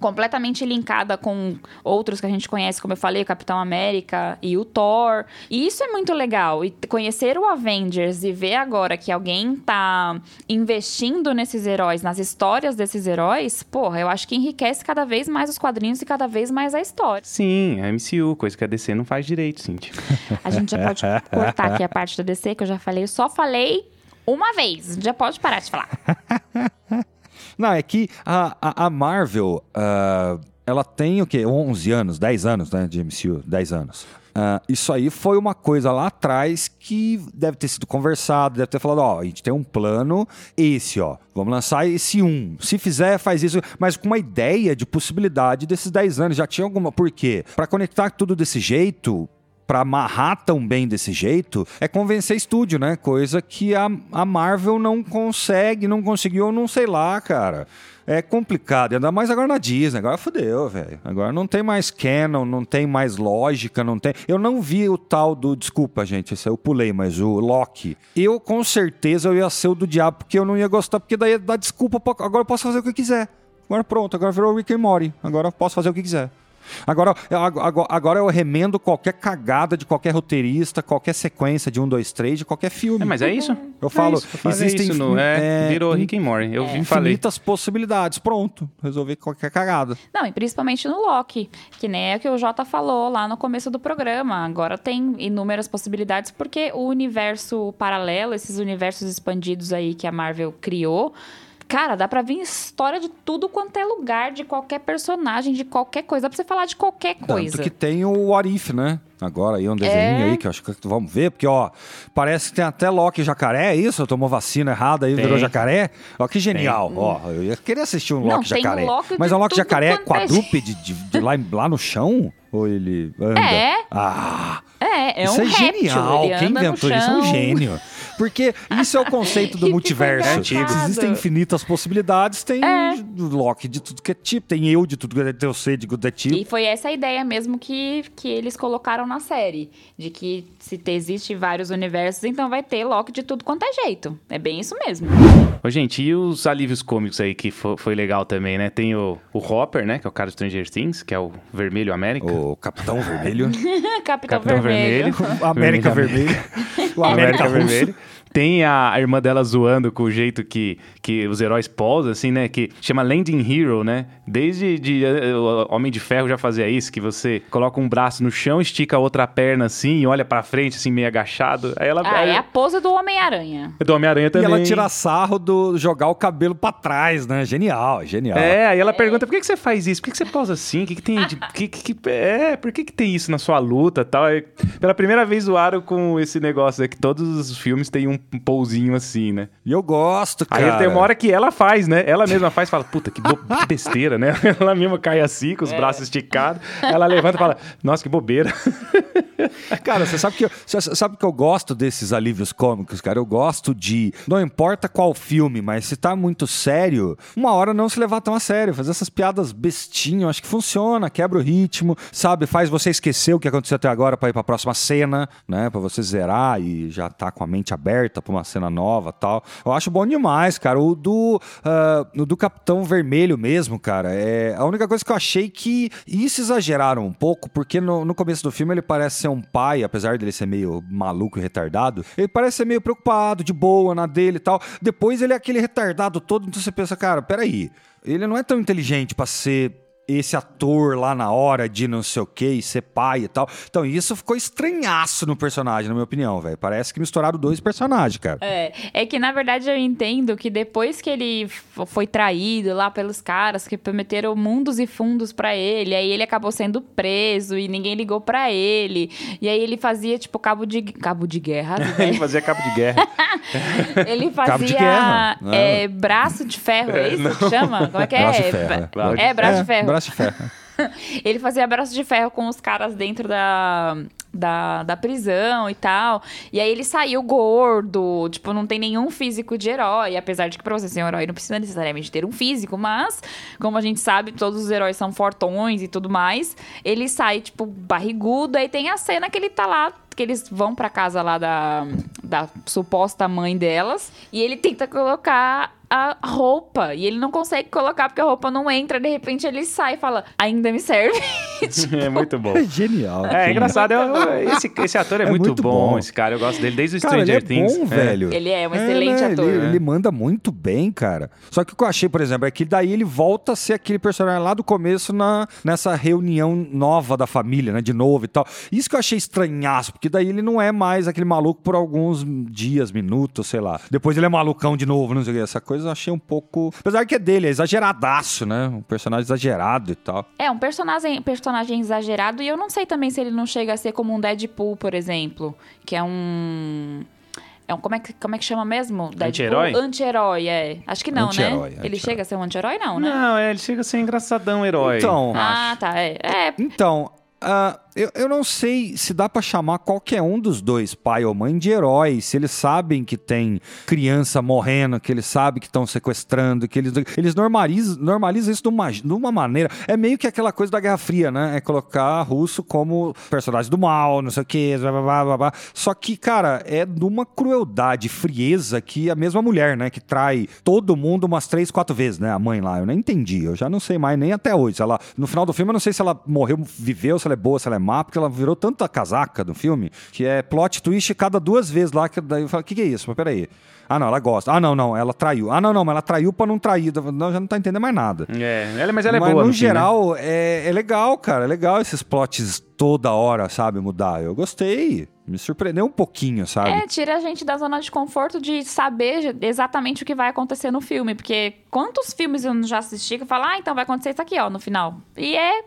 completamente linkada com outros que a gente conhece, como eu falei, o Capitão América e o Thor. E isso é muito legal. E conhecer o Avengers e ver agora que alguém tá investindo nesses heróis, nas histórias desses heróis, porra, eu acho que enriquece cada vez mais os quadrinhos e cada vez mais a história. Sim, a MCU, coisa que a DC não faz direito, Cintia. A gente já pode cortar aqui a parte da DC, que eu já falei, eu só falei uma vez. A gente já pode parar de falar. Não, é que a, a, a Marvel, ah, ela tem o quê? 11 anos, 10 anos, né, de MCU, 10 anos. Ah, isso aí foi uma coisa lá atrás que deve ter sido conversado, deve ter falado, ó, a gente tem um plano, esse, ó, vamos lançar esse um. Se fizer, faz isso, mas com uma ideia de possibilidade desses 10 anos. Já tinha alguma. Por quê? Pra conectar tudo desse jeito, pra amarrar tão bem desse jeito, é convencer estúdio, né? Coisa que a, a Marvel não consegue, não conseguiu, não sei lá, cara. É complicado, ainda mais agora na Disney. Agora fodeu, velho. Agora não tem mais canon, não tem mais lógica, não tem. Eu não vi o tal do. Desculpa, gente, esse eu pulei, mas o Loki. Eu com certeza eu ia ser o do diabo, porque eu não ia gostar, porque daí ia dar desculpa. Pra... Agora eu posso fazer o que eu quiser. Agora pronto, agora virou Rick and Morty. Agora eu posso fazer o que quiser. Agora, eu- agora, agora eu remendo qualquer cagada de qualquer roteirista, qualquer sequência de um, dois, três, de qualquer filme. É, mas é isso. Eu falo, é isso, eu falei existem isso no, é, é, virou Rick and Morty. Eu vi, falei. infinitas possibilidades. Pronto, resolvi qualquer cagada. Não, e principalmente no Loki, que nem é o que o Jota falou lá no começo do programa. Agora tem inúmeras possibilidades, porque o universo paralelo, esses universos expandidos aí que a Marvel criou, cara, dá pra vir história de tudo quanto é lugar, de qualquer personagem, de qualquer coisa. Dá pra você falar de qualquer coisa. Tanto que tem o What If, né? Agora aí um desenho É. aí que eu acho que vamos ver, porque ó, parece que tem até Loki jacaré, é isso? Tomou vacina errada aí, Tem. virou jacaré? Ó que genial, ó, eu ia querer assistir um Não, Loki tem jacaré. Loki Mas é um Loki jacaré é quadrúpede de, de lá, lá no chão? Ou ele anda? É. Ah, É, é isso um é réptil, genial. ele Quem inventou isso é um gênio. Porque isso é o conceito do multiverso. fica antigo. Existem infinitas possibilidades, tem É. Loki de tudo que é tipo, tem eu de tudo que é tem você de tudo é tipo. E foi essa a ideia mesmo que, que eles colocaram na série. De que se te- existe vários universos, então vai ter Loki de tudo quanto é jeito. É bem isso mesmo. Ô, gente, e os alívios cômicos aí que fo- foi legal também, né? Tem o, o Hopper, né? Que é o cara do Stranger Things, que é o Vermelho América. O Capitão Vermelho. Capitão, Capitão Vermelho. Vermelho. América Vermelho. Vermelho. O América, América. Vermelho. Tem a, a irmã dela zoando com o jeito que, que os heróis posam, assim, né? Que chama Landing Hero, né? Desde de, eh, o Homem de Ferro já fazia isso, que você coloca um braço no chão, estica a outra perna assim e olha pra frente, assim, meio agachado. Aí ela. Ah, aí- é a pose do Homem-Aranha. Do Homem-Aranha E também. ela tira sarro do jogar o cabelo pra trás, né? Genial, genial. É, aí ela pergunta, por que, que você faz isso? Por que, que você posa assim? O que, que tem de... que, que, que- é, por que, que tem isso na sua luta e tal? Aí, pela primeira vez zoaram com esse negócio, é que todos os filmes têm um pousinho assim, né? E eu gosto, Aí cara. tem uma hora que ela faz, né? Ela mesma faz e fala, puta, que, bo- que besteira, né? Ela mesma cai assim, com os braços esticados. Ela levanta e fala, nossa, que bobeira. Cara, você sabe que eu, você sabe que eu gosto desses alívios cômicos, cara. Eu gosto de. Não importa qual filme, mas se tá muito sério, uma hora não se levar tão a sério. Fazer essas piadas bestinhas, acho que funciona, quebra o ritmo, sabe? Faz você esquecer o que aconteceu até agora pra ir pra próxima cena, né? Pra você zerar e já tá com a mente aberta pra uma cena nova tal. Eu acho bom demais, cara. O do, o do Capitão Vermelho mesmo, cara. É a única coisa que eu achei que isso exageraram um pouco, porque no, no começo do filme ele parece ser um pai, apesar dele ser meio maluco e retardado, ele parece ser meio preocupado, de boa, na dele e tal. Depois ele é aquele retardado todo, então você pensa, cara, peraí, ele não é tão inteligente pra ser esse ator lá na hora de não sei o que, e ser pai e tal. Então isso ficou estranhaço no personagem, na minha opinião, velho. Parece que misturaram dois personagens, cara. É, é que na verdade eu entendo que depois que ele foi traído lá pelos caras que prometeram mundos e fundos pra ele, aí ele acabou sendo preso e ninguém ligou pra ele. E aí ele fazia tipo cabo de cabo de guerra, Ele né? fazia cabo de guerra. ele Cabo de fazia guerra, né? é, braço de ferro, é isso que chama? Como é que é? Braço de ferro, Ba- É, braço de ferro. Braço de ferro. Ele fazia braço de ferro com os caras dentro da, da, da prisão e tal. E aí ele saiu gordo, tipo, não tem nenhum físico de herói. Apesar de que pra você ser um herói não precisa necessariamente ter um físico, mas, como a gente sabe, todos os heróis são fortões e tudo mais. Ele sai, tipo, barrigudo. Aí tem a cena que ele tá lá que eles vão pra casa lá da, da suposta mãe delas e ele tenta colocar a roupa e ele não consegue colocar porque a roupa não entra. De repente ele sai e fala: Ainda me serve. é muito bom. É genial. É, é engraçado. é- esse, esse ator é, É muito, muito bom, bom. esse cara. Eu gosto dele desde o Cara, ele Stranger é Things. bom, velho. Ele é um excelente né, ator. Ele, ele manda muito bem, cara. Só que o que eu achei, por exemplo, é que daí ele volta a ser aquele personagem lá do começo na, nessa reunião nova da família, né? De novo e tal. Isso que eu achei estranhaço, porque daí ele não é mais aquele maluco por alguns dias, minutos, sei lá. Depois ele é malucão de novo, não sei o que. Essa coisa eu achei um pouco. Apesar que é dele, é exageradaço, né? Um personagem exagerado e tal. É, um personagem, personagem exagerado e eu não sei também se ele não chega a ser como um Deadpool, por exemplo, que é um. É um, como, é que, como é que chama mesmo? Deadpool? Anti-herói? Anti-herói, é. Acho que não, né? anti-herói. Ele chega a ser um anti-herói, não, né? Não, é, ele chega a ser engraçadão herói. Então, Ah, tá. É. é Então, ah, eu, eu não sei se dá pra chamar qualquer um dos dois, pai ou mãe, de herói. Se eles sabem que tem criança morrendo, que eles sabem que estão sequestrando, que eles, eles normalizam, normalizam isso de uma, de uma maneira. É meio que aquela coisa da Guerra Fria, né? É colocar russo como personagem do mal, não sei o quê, blá, blá, blá, blá. Só que, cara, é de uma crueldade, frieza que a mesma mulher, né? Que trai todo mundo umas três, quatro vezes, né? A mãe lá. Eu nem entendi. Eu já não sei mais nem até hoje. Ela, no final do filme, eu não sei se ela morreu, viveu, se ela é boa, se ela é porque ela virou tanta casaca no filme que é plot twist cada duas vezes lá. Que daí eu falo, o que, que é isso? Mas peraí. Ah, não, ela gosta. Ah, não, não, ela traiu. Ah, não, não, mas ela traiu pra não trair. Não, já não tá entendendo mais nada. É, ela, mas ela é mas boa. no fim, né? geral, é, é legal, cara. É legal esses plots toda hora, sabe, mudar. Eu gostei. Me surpreendeu um pouquinho, sabe? É, tira a gente da zona de conforto de saber exatamente o que vai acontecer no filme. Porque quantos filmes eu já assisti que eu falo, ah, então vai acontecer isso aqui, ó, no final. E é.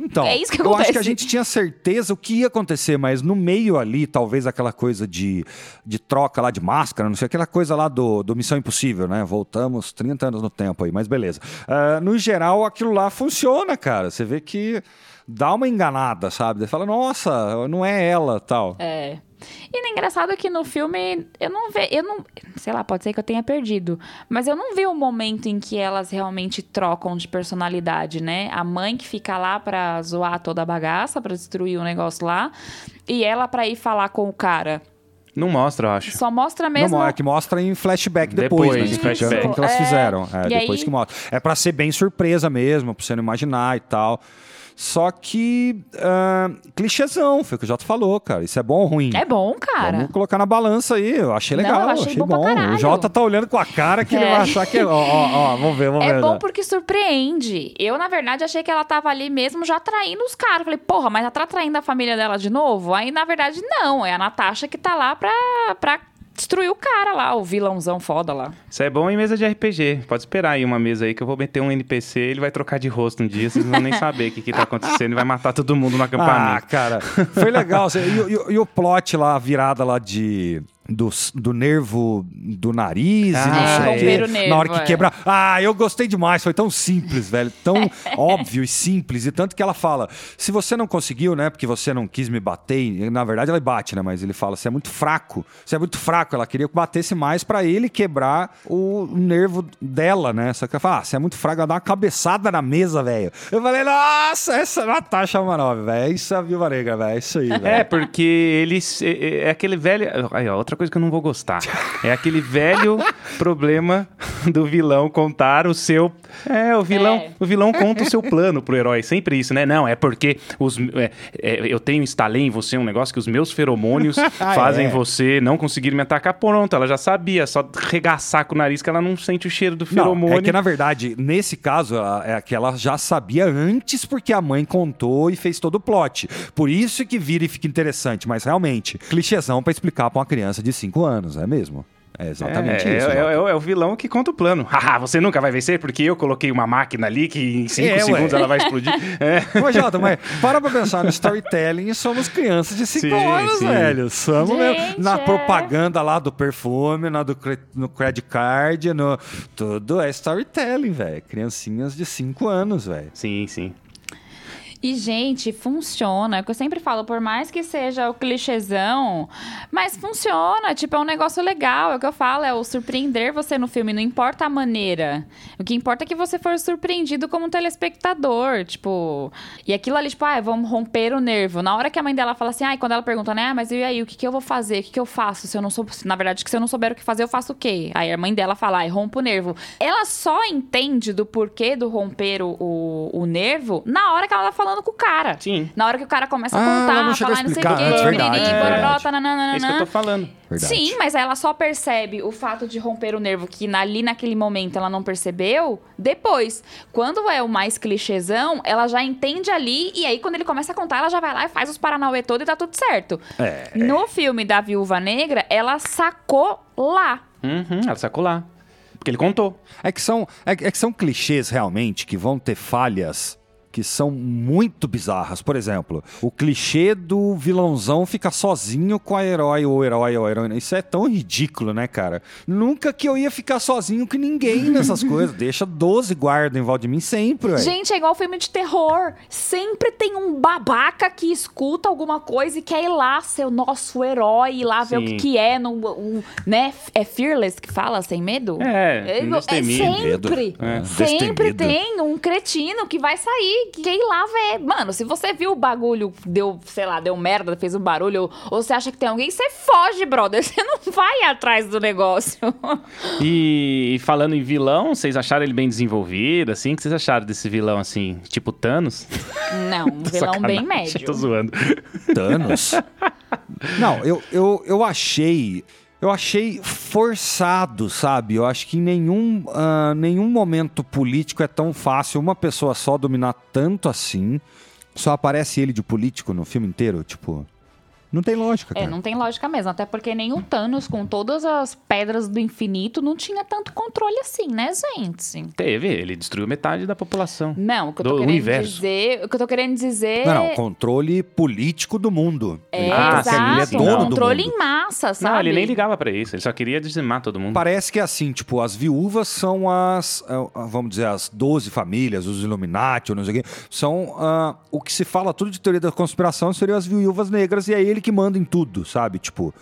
Então, É isso que eu acho que a gente tinha certeza o que ia acontecer, mas no meio ali, talvez aquela coisa de, de troca lá de máscara, não sei, aquela coisa lá do, do Missão Impossível, né? Voltamos 30 anos no tempo aí, mas beleza. Ah, no geral, aquilo lá funciona, cara. Você vê que dá uma enganada, sabe? Você fala, nossa, não é ela, tal. É. E é engraçado que no filme eu não vejo, eu não, sei lá, pode ser que eu tenha perdido, mas eu não vi o momento em que elas realmente trocam de personalidade, né? A mãe que fica lá pra zoar toda a bagaça, pra destruir o negócio lá, e ela pra ir falar com o cara. Não mostra, eu acho. Só mostra mesmo. Não, é que mostra em flashback depois, Depois, né? flashback. Explicando Como que elas É. fizeram. É, E depois aí- que mostra. É pra ser bem surpresa mesmo, pra você não imaginar e tal. Só que. ah, clichêzão, foi o que o Jota falou, cara. Isso é bom ou ruim? É bom, cara. Vamos colocar na balança aí. Eu achei Não, legal, eu achei bom pra caralho. O Jota tá olhando com a cara que ele É. vai achar que. Ó, ó, ó, vamos ver, vamos É ver. bom né? porque surpreende. Eu, na verdade, achei que ela tava ali mesmo já traindo os caras. Falei, porra, mas ela tá traindo a família dela de novo? Aí, na verdade, não. É a Natasha que tá lá pra, pra destruir o cara lá, o vilãozão foda lá. Isso é bom em mesa de RPG. Pode esperar aí uma mesa aí que eu vou meter um NPC, ele vai trocar de rosto um dia, vocês não vão nem saber o que, que tá acontecendo e vai matar todo mundo no Ah, acampamento. cara, foi legal. E, o- e o- e o plot lá, a virada lá de. Do, do nervo do nariz e Ah, não sei o quê. o nervo, Na hora que é. quebra. Ah, eu gostei demais. Foi tão simples, velho. Tão óbvio e simples. E tanto que ela fala: se você não conseguiu, né? Porque você não quis me bater. e, Na verdade, ela bate, né? Mas ele fala: você é muito fraco. Você é muito fraco. Ela queria que batesse mais pra ele quebrar o nervo dela, né? Só que ela fala: ah, você é muito fraco. Ela dá uma cabeçada na mesa, velho. Eu falei: nossa, essa é Natasha Manov, velho. Isso é a Viúva Negra, velho. É isso aí, velho. É, porque eles. É, é aquele velho. Aí, ó, outra coisa que eu não vou gostar. É aquele velho problema do vilão contar o seu. É, o vilão. É. O vilão conta o seu plano pro herói. Sempre isso, né? Não, é porque os, é, é, eu tenho instalei em você um negócio que os meus feromônios Ah, fazem é. você não conseguir me atacar. Pronto, ela já sabia. Só regaçar com o nariz que ela não sente o cheiro do Não, feromônio. é que na verdade, nesse caso, é que ela já sabia antes porque a mãe contou e fez todo o plot. Por isso que vira e fica interessante, mas realmente, clichêzão pra explicar pra uma criança de 5 anos, é mesmo? É exatamente é, isso. é, é, é o vilão que conta o plano. Haha, você nunca vai vencer porque eu coloquei uma máquina ali que em 5 É, ué. segundos ela vai explodir. É. Mas, Jota, mas para pra pensar no storytelling e somos crianças de 5 Sim, anos, sim. velho. Somos Gente, mesmo. Na é. propaganda lá do perfume, na do cre- no credit card, no, tudo é storytelling, velho. Criancinhas de 5 anos, velho. Sim, sim. E, gente, funciona. É o que eu sempre falo, por mais que seja o clichêzão, mas funciona. Tipo, é um negócio legal. É o que eu falo, é o surpreender você no filme. Não importa a maneira. O que importa é que você for surpreendido como telespectador. Tipo, e aquilo ali, tipo, ah, vamos romper o nervo. Na hora que a mãe dela fala assim, ah, e quando ela pergunta, né, ah, mas e aí, o que, que eu vou fazer? O que, que eu faço? Se eu não sou. Na verdade, se eu não souber o que fazer, eu faço o quê? Aí a mãe dela fala, ah, rompo o nervo. Ela só entende do porquê do romper o, o, o nervo na hora que ela tá falando com o cara. Sim. Na hora que o cara começa a Ah, ela contar, não chegou falar não sei o quê, é bororó, tananana. É isso que eu tô falando. Verdade. Sim, mas ela só percebe o fato de romper o nervo que ali naquele momento ela não percebeu depois. Quando é o mais clichêzão, ela já entende ali e aí quando ele começa a contar, ela já vai lá e faz os paranauê todo e tá tudo certo. É. No filme da Viúva Negra, ela sacou lá. Uhum, ela sacou lá. Porque ele contou. É que são, é, é que são clichês realmente que vão ter falhas que são muito bizarras. Por exemplo, o clichê do vilãozão ficar sozinho com a herói ou herói ou heroína. Isso é tão ridículo, né, cara? Nunca que eu ia ficar sozinho com ninguém nessas coisas. Deixa 12 guardas em volta de mim sempre, ué. Gente, é igual filme de terror. Sempre tem um babaca que escuta alguma coisa e quer ir lá ser o nosso herói, ir lá ver o que, Sim. que é. No, o- né? É fearless que fala, sem medo? É, É, destemido. sempre. É, Sempre tem um cretino que vai sair, que quer ir lá ver. Mano, se você viu o bagulho, deu, sei lá, deu merda, fez um barulho, ou, ou você acha que tem alguém, você foge, brother. Você não vai atrás do negócio. E, e falando em vilão, vocês acharam ele bem desenvolvido, assim? O que vocês acharam desse vilão, assim, tipo Thanos? Não, um vilão bem médio. Tô zoando. Thanos. Não, eu, eu, eu achei. Eu achei forçado, sabe? Eu acho que em nenhum, ah, nenhum momento político é tão fácil uma pessoa só dominar tanto assim. Só aparece ele de político no filme inteiro, tipo. Não tem lógica, cara. É, não tem lógica mesmo. Até porque nem o Thanos, com todas as pedras do infinito, não tinha tanto controle assim, né, gente? Teve, ele destruiu metade da população. Não, o que eu tô Do querendo universo. dizer. O que eu tô querendo dizer. Não, não, controle político do mundo. É, Ah, é exato. dono do controle mundo. em massa, sabe? Não, ele nem ligava pra isso, ele só queria dizimar todo mundo. Parece que é assim, tipo, as viúvas são as, ah, vamos dizer, as 12 famílias, os Illuminati, ou não sei o quê, são ah, o que se fala tudo de teoria da conspiração seriam as viúvas negras, e aí ele que manda em tudo, sabe? Tipo,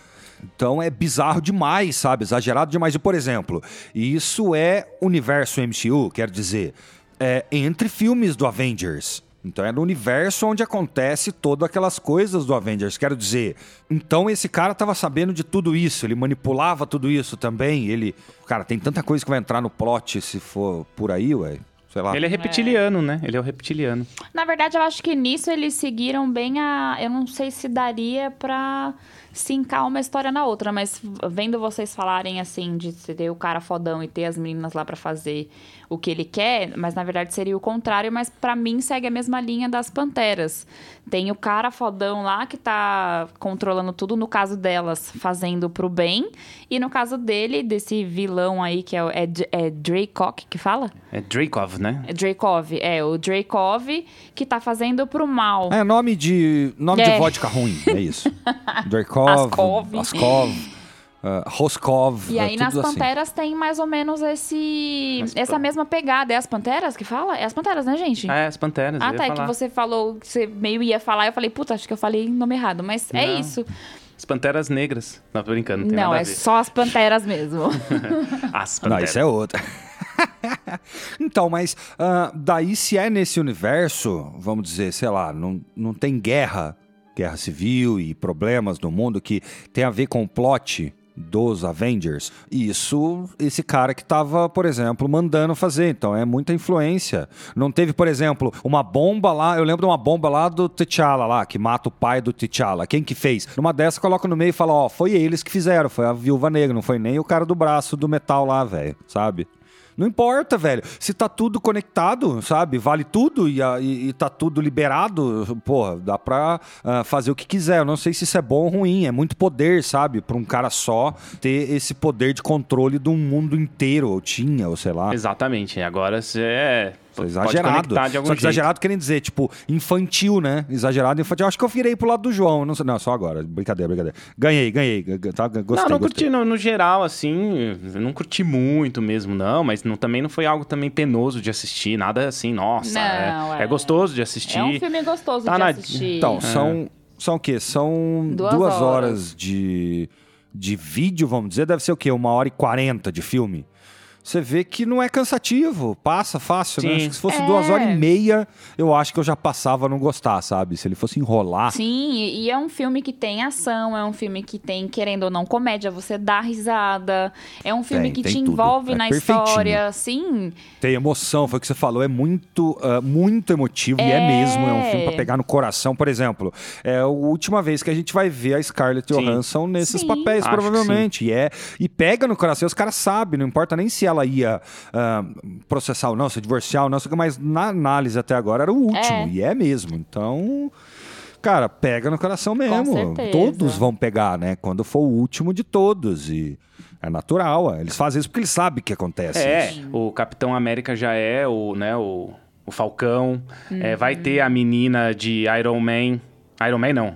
então é bizarro demais, sabe? Exagerado demais. E, por exemplo, isso é universo MCU, quer dizer, é entre filmes do Avengers. Então é no universo onde acontece todas aquelas coisas do Avengers. Quero dizer, então esse cara tava sabendo de tudo isso, ele manipulava tudo isso também. Ele. Cara, tem tanta coisa que vai entrar no plot se for por aí, ué. Sei lá. Ele é reptiliano, né? Ele é o reptiliano. Na verdade, eu acho que nisso eles seguiram bem a. Eu não sei se daria pra sincar uma história na outra, mas vendo vocês falarem assim, de ter o cara fodão e ter as meninas lá pra fazer o que ele quer, mas na verdade seria o contrário, mas pra mim segue a mesma linha das panteras. Tem o cara fodão lá que tá controlando tudo, no caso delas, fazendo pro bem, e no caso dele, desse vilão aí, que é, o- é, é Dracok que fala? É Dracov, né? É Dracov, é, o Dracov que tá fazendo pro mal. É nome de nome É. de vodka ruim, é isso. Dracov, Askov. Askov, uh, Roskov, E é aí nas assim. Panteras tem mais ou menos esse Mas, essa pô. mesma pegada. É as Panteras que fala? É as Panteras, né, gente? Ah, é, as panteras. Ah, eu ia tá. É que falar. você falou que você meio ia falar. Eu falei, puta, acho que eu falei nome errado. Mas é Não. isso. As panteras negras. Não, tô brincando, não tem Não, nada a é ver. só as Panteras mesmo. As Não, panteras. isso é outra. então, mas ah, daí se é nesse universo, vamos dizer, sei lá, não, não tem guerra, guerra civil e problemas no mundo que tem a ver com o plot dos Avengers. Isso, esse cara que tava, por exemplo, mandando fazer. Então é muita influência. Não teve, por exemplo, uma bomba lá. Eu lembro de uma bomba lá do T'Challa lá, que mata o pai do T'Challa. Quem que fez? Numa dessa, coloca no meio e fala: Ó, foi eles que fizeram. Foi a viúva negra, não foi nem o cara do braço do metal lá, velho. Sabe? Não importa, velho. Se tá tudo conectado, sabe? Vale tudo e, e- e tá tudo liberado, porra, dá pra ah, fazer o que quiser. Eu não sei se isso é bom ou ruim. É muito poder, sabe? Pra um cara só ter esse poder de controle um mundo inteiro, ou tinha, ou sei lá. Exatamente. Agora você é. É exagerado. conectar de algum Só que jeito. exagerado querendo dizer, tipo, infantil, né? Exagerado infantil. Acho que eu virei pro lado do João. Não, sei, não só agora. Brincadeira, brincadeira. Ganhei, ganhei. Tá, gostei, não, não gostei. curti, no, no geral, assim, não curti muito mesmo, não, mas não, também não foi algo também penoso de assistir, nada assim, nossa, Não, é, é. é gostoso de assistir. é um filme gostoso Tá de na- assistir. Então, são, são o quê? São duas, Duas horas, horas. de, de vídeo, vamos dizer. Deve ser o quê? Uma hora e quarenta de filme. Você vê que não é cansativo, passa fácil, né? Acho que se fosse É. duas horas e meia, eu acho que eu já passava a não gostar, sabe? Se ele fosse enrolar. Sim, e é um filme que tem ação, é um filme que tem, querendo ou não, comédia, você dá risada. É um filme Tem, que tem te tudo. envolve É na história, sim. Tem emoção, foi o que você falou, é muito, ah, muito emotivo e é É. mesmo, é um filme pra pegar no coração. Por exemplo, é a última vez que a gente vai ver a Scarlett Sim. Johansson nesses Sim. papéis, Acho provavelmente. E, é, e pega no coração, os caras sabem, não importa nem se ela ia ah, processar ou não, se divorciar ou não, mas na análise até agora era o último, É. e é mesmo. Então. Cara, pega no coração mesmo. Todos vão pegar, né? Quando for o último de todos. E é natural. é. Eles fazem isso porque eles sabem que acontece. É, isso. o Capitão América já é o, né, o, o Falcão. É, vai ter a menina de Iron Man. Iron Man não.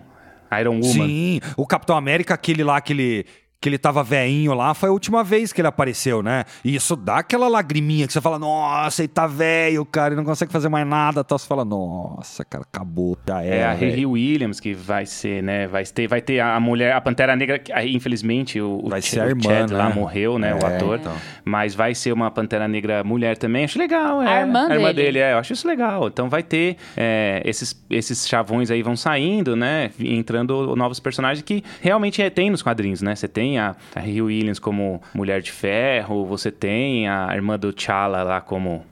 Iron Woman. Sim, o Capitão América, aquele lá que ele, que ele tava veinho lá, foi a última vez que ele apareceu, né? E isso dá aquela lagriminha que você fala, nossa, ele tá velho, cara, ele não consegue fazer mais nada. Então você fala, nossa, cara, acabou, já É era. a Riri Williams que vai ser, né? Vai ter, vai ter a mulher, a Pantera Negra, que aí, infelizmente o, o Vai ser a o irmã, Chad lá né? morreu, né? o É, ator. então. Mas vai ser uma Pantera Negra mulher também. Acho legal, é. A irmã dele. dele, é. Eu acho isso legal. Então vai ter é, esses, esses chavões aí vão saindo, né? Entrando novos personagens que realmente é, tem nos quadrinhos, né? Você tem a, a Riri Williams como Mulher de Ferro, você tem a irmã do T'Challa lá como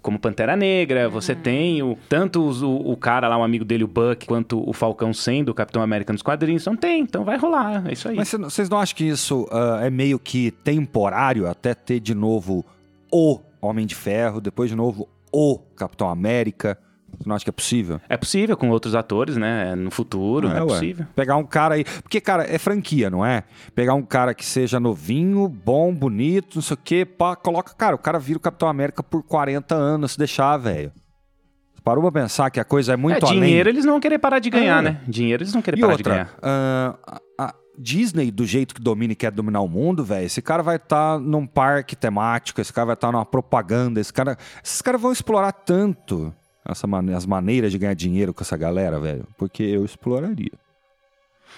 como Pantera Negra, você tem o, tanto os- o, o cara lá, o amigo dele, o Buck, quanto o Falcão sendo o Capitão América nos quadrinhos. Então tem, então vai rolar, é isso aí. Mas cê- vocês não acham que isso ah, é meio que temporário até ter de novo o Homem de Ferro, depois de novo o Capitão América? Você não acha que é possível? É possível com outros atores, né? No futuro, é, ué. possível. Pegar um cara aí. Porque, cara, é franquia, não é? Pegar um cara que seja novinho, bom, bonito, não sei o quê, pá, coloca. Cara, o cara vira o Capitão América por 40 anos, se deixar, velho. Parou pra pensar que a coisa é muito é, dinheiro além. eles não vão querer parar de ganhar, Ah. né? Dinheiro eles não querem E parar de outra, ganhar. ah, a, Disney, do jeito que domina e quer dominar o mundo, velho, esse cara vai estar num parque temático, esse cara vai estar numa propaganda, esse cara, esses caras vão explorar tanto essa mane- as maneiras de ganhar dinheiro com essa galera, velho, porque eu exploraria.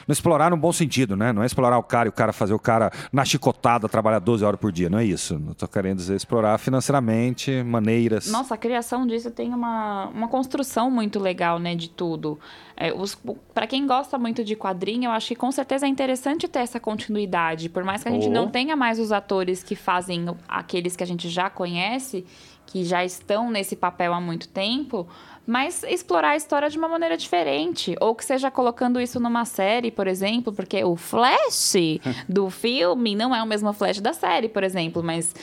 Não explorar no bom sentido, né? Não é explorar o cara e o cara fazer o cara na chicotada trabalhar 12 horas por dia. Não é isso. Não tô querendo dizer explorar financeiramente, maneiras. Nossa, a criação disso tem uma, uma construção muito legal, né, de tudo. É, para quem gosta muito de quadrinho, eu acho que com certeza é interessante ter essa continuidade. Por mais que a gente Oh. não tenha mais os atores que fazem aqueles que a gente já conhece, que já estão nesse papel há muito tempo, mas explorar a história de uma maneira diferente. Ou que seja colocando isso numa série, por exemplo, porque o Flash do filme não é o mesmo Flash da série, por exemplo, mas.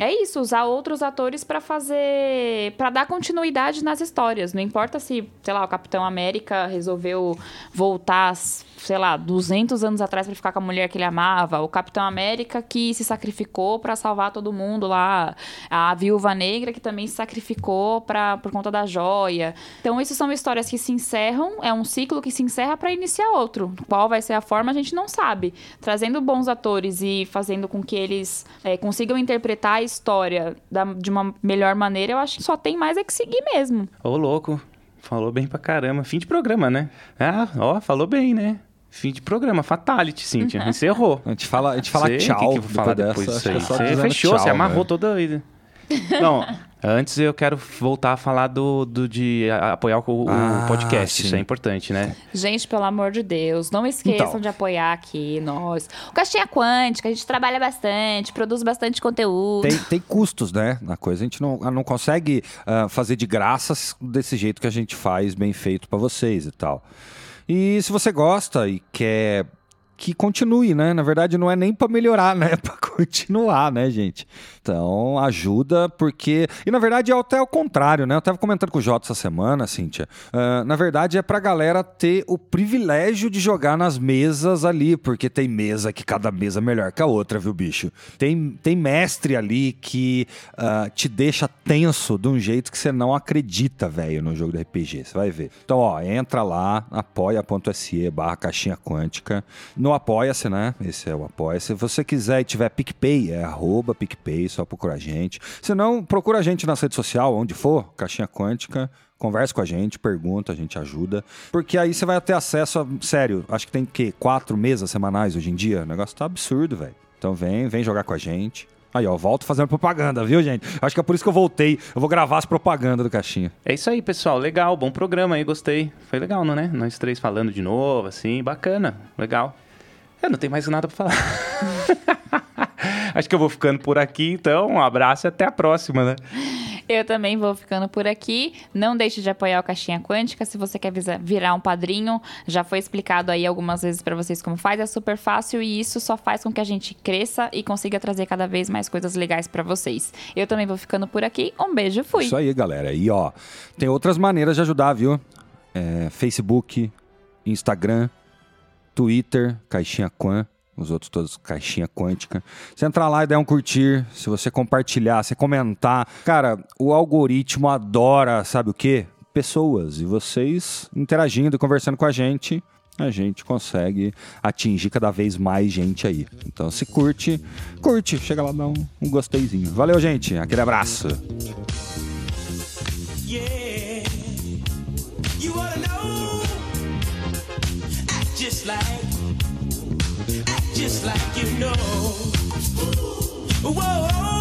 É isso, usar outros atores pra fazer. pra dar continuidade nas histórias. Não importa se, sei lá, o Capitão América resolveu voltar, sei lá, 200 anos atrás pra ficar com a mulher que ele amava. O Capitão América que se sacrificou pra salvar todo mundo lá. A Viúva Negra que também se sacrificou pra, por conta da joia. Então, isso são histórias que se encerram, é um ciclo que se encerra pra iniciar outro. Qual vai ser a forma, a gente não sabe. Trazendo bons atores e fazendo com que eles é, consigam interpretar história da- de uma melhor maneira, eu acho que só tem mais é que seguir mesmo. Ô, louco. Falou bem pra caramba. Fim de programa, né? Ah, ó, falou bem, né? Fim de programa. Fatality, Cíntia. Encerrou. A gente fala, a gente fala Sei, tchau. O que, que eu vou falar depois dessa. disso aí? É Você fechou, tchau, você amarrou né? toda a ida. Não, antes eu quero voltar a falar do, do de a- apoiar o, o Ah, podcast. Isso sim. é importante, né? Gente, pelo amor de Deus, não esqueçam Então. de apoiar aqui nós. O Caixinha Quântica, a gente trabalha bastante, produz bastante conteúdo. Tem, tem custos, né? Na coisa. A gente não, não consegue ah, fazer de graças desse jeito que a gente faz, bem feito pra vocês e tal. E se você gosta e quer que continue, né? Na verdade, não é nem pra melhorar, né? É pra continuar, né, gente? Então, ajuda, porque. E na verdade é até o contrário, né? Eu tava comentando com o Jota essa semana, Cíntia. Ah, na verdade, é pra galera ter o privilégio de jogar nas mesas ali, porque tem mesa que cada mesa é melhor que a outra, viu, bicho? Tem, tem mestre ali que ah, te deixa tenso de um jeito que você não acredita, velho, no jogo de RPG. Você vai ver. Então, ó, entra lá, apoia.se barra caixinha quântica. No Apoia-se, né? Esse é o Apoia-se. Se você quiser e tiver PicPay, é arroba PicPay, só procura a gente. Se não, procura a gente nas redes sociais, onde for, caixinha quântica. Converse com a gente, pergunta, a gente ajuda. Porque aí você vai ter acesso a. Sério, acho que tem que quatro mesas semanais hoje em dia. O negócio tá absurdo, velho. Então vem, vem jogar com a gente. Aí, ó, volto fazendo propaganda, viu, gente? Acho que é por isso que eu voltei. Eu vou gravar as propagandas do Caixinha. É isso aí, pessoal. Legal, bom programa aí, gostei. Foi legal, não, né? Nós três falando de novo, assim, bacana, legal. Eu não tenho mais nada pra falar. Acho que eu vou ficando por aqui, então. Um abraço e até a próxima, né? Eu também vou ficando por aqui. Não deixe de apoiar o Caixinha Quântica. Se você quer virar um padrinho, já foi explicado aí algumas vezes pra vocês como faz. É super fácil e isso só faz com que a gente cresça e consiga trazer cada vez mais coisas legais pra vocês. Eu também vou ficando por aqui. Um beijo, fui. Isso aí, galera. E ó, tem outras maneiras de ajudar, viu? É, Facebook, Instagram, Twitter, Caixinha Quan, os outros todos Caixinha Quântica. Você entrar lá e der um curtir, se você compartilhar, se comentar. Cara, o algoritmo adora, sabe o quê? Pessoas. E vocês interagindo, conversando com a gente, a gente consegue atingir cada vez mais gente aí. Então, se curte, curte. Chega lá, dá um, um gosteizinho. Valeu, gente. Aquele abraço. Yeah, just like you know. Whoa,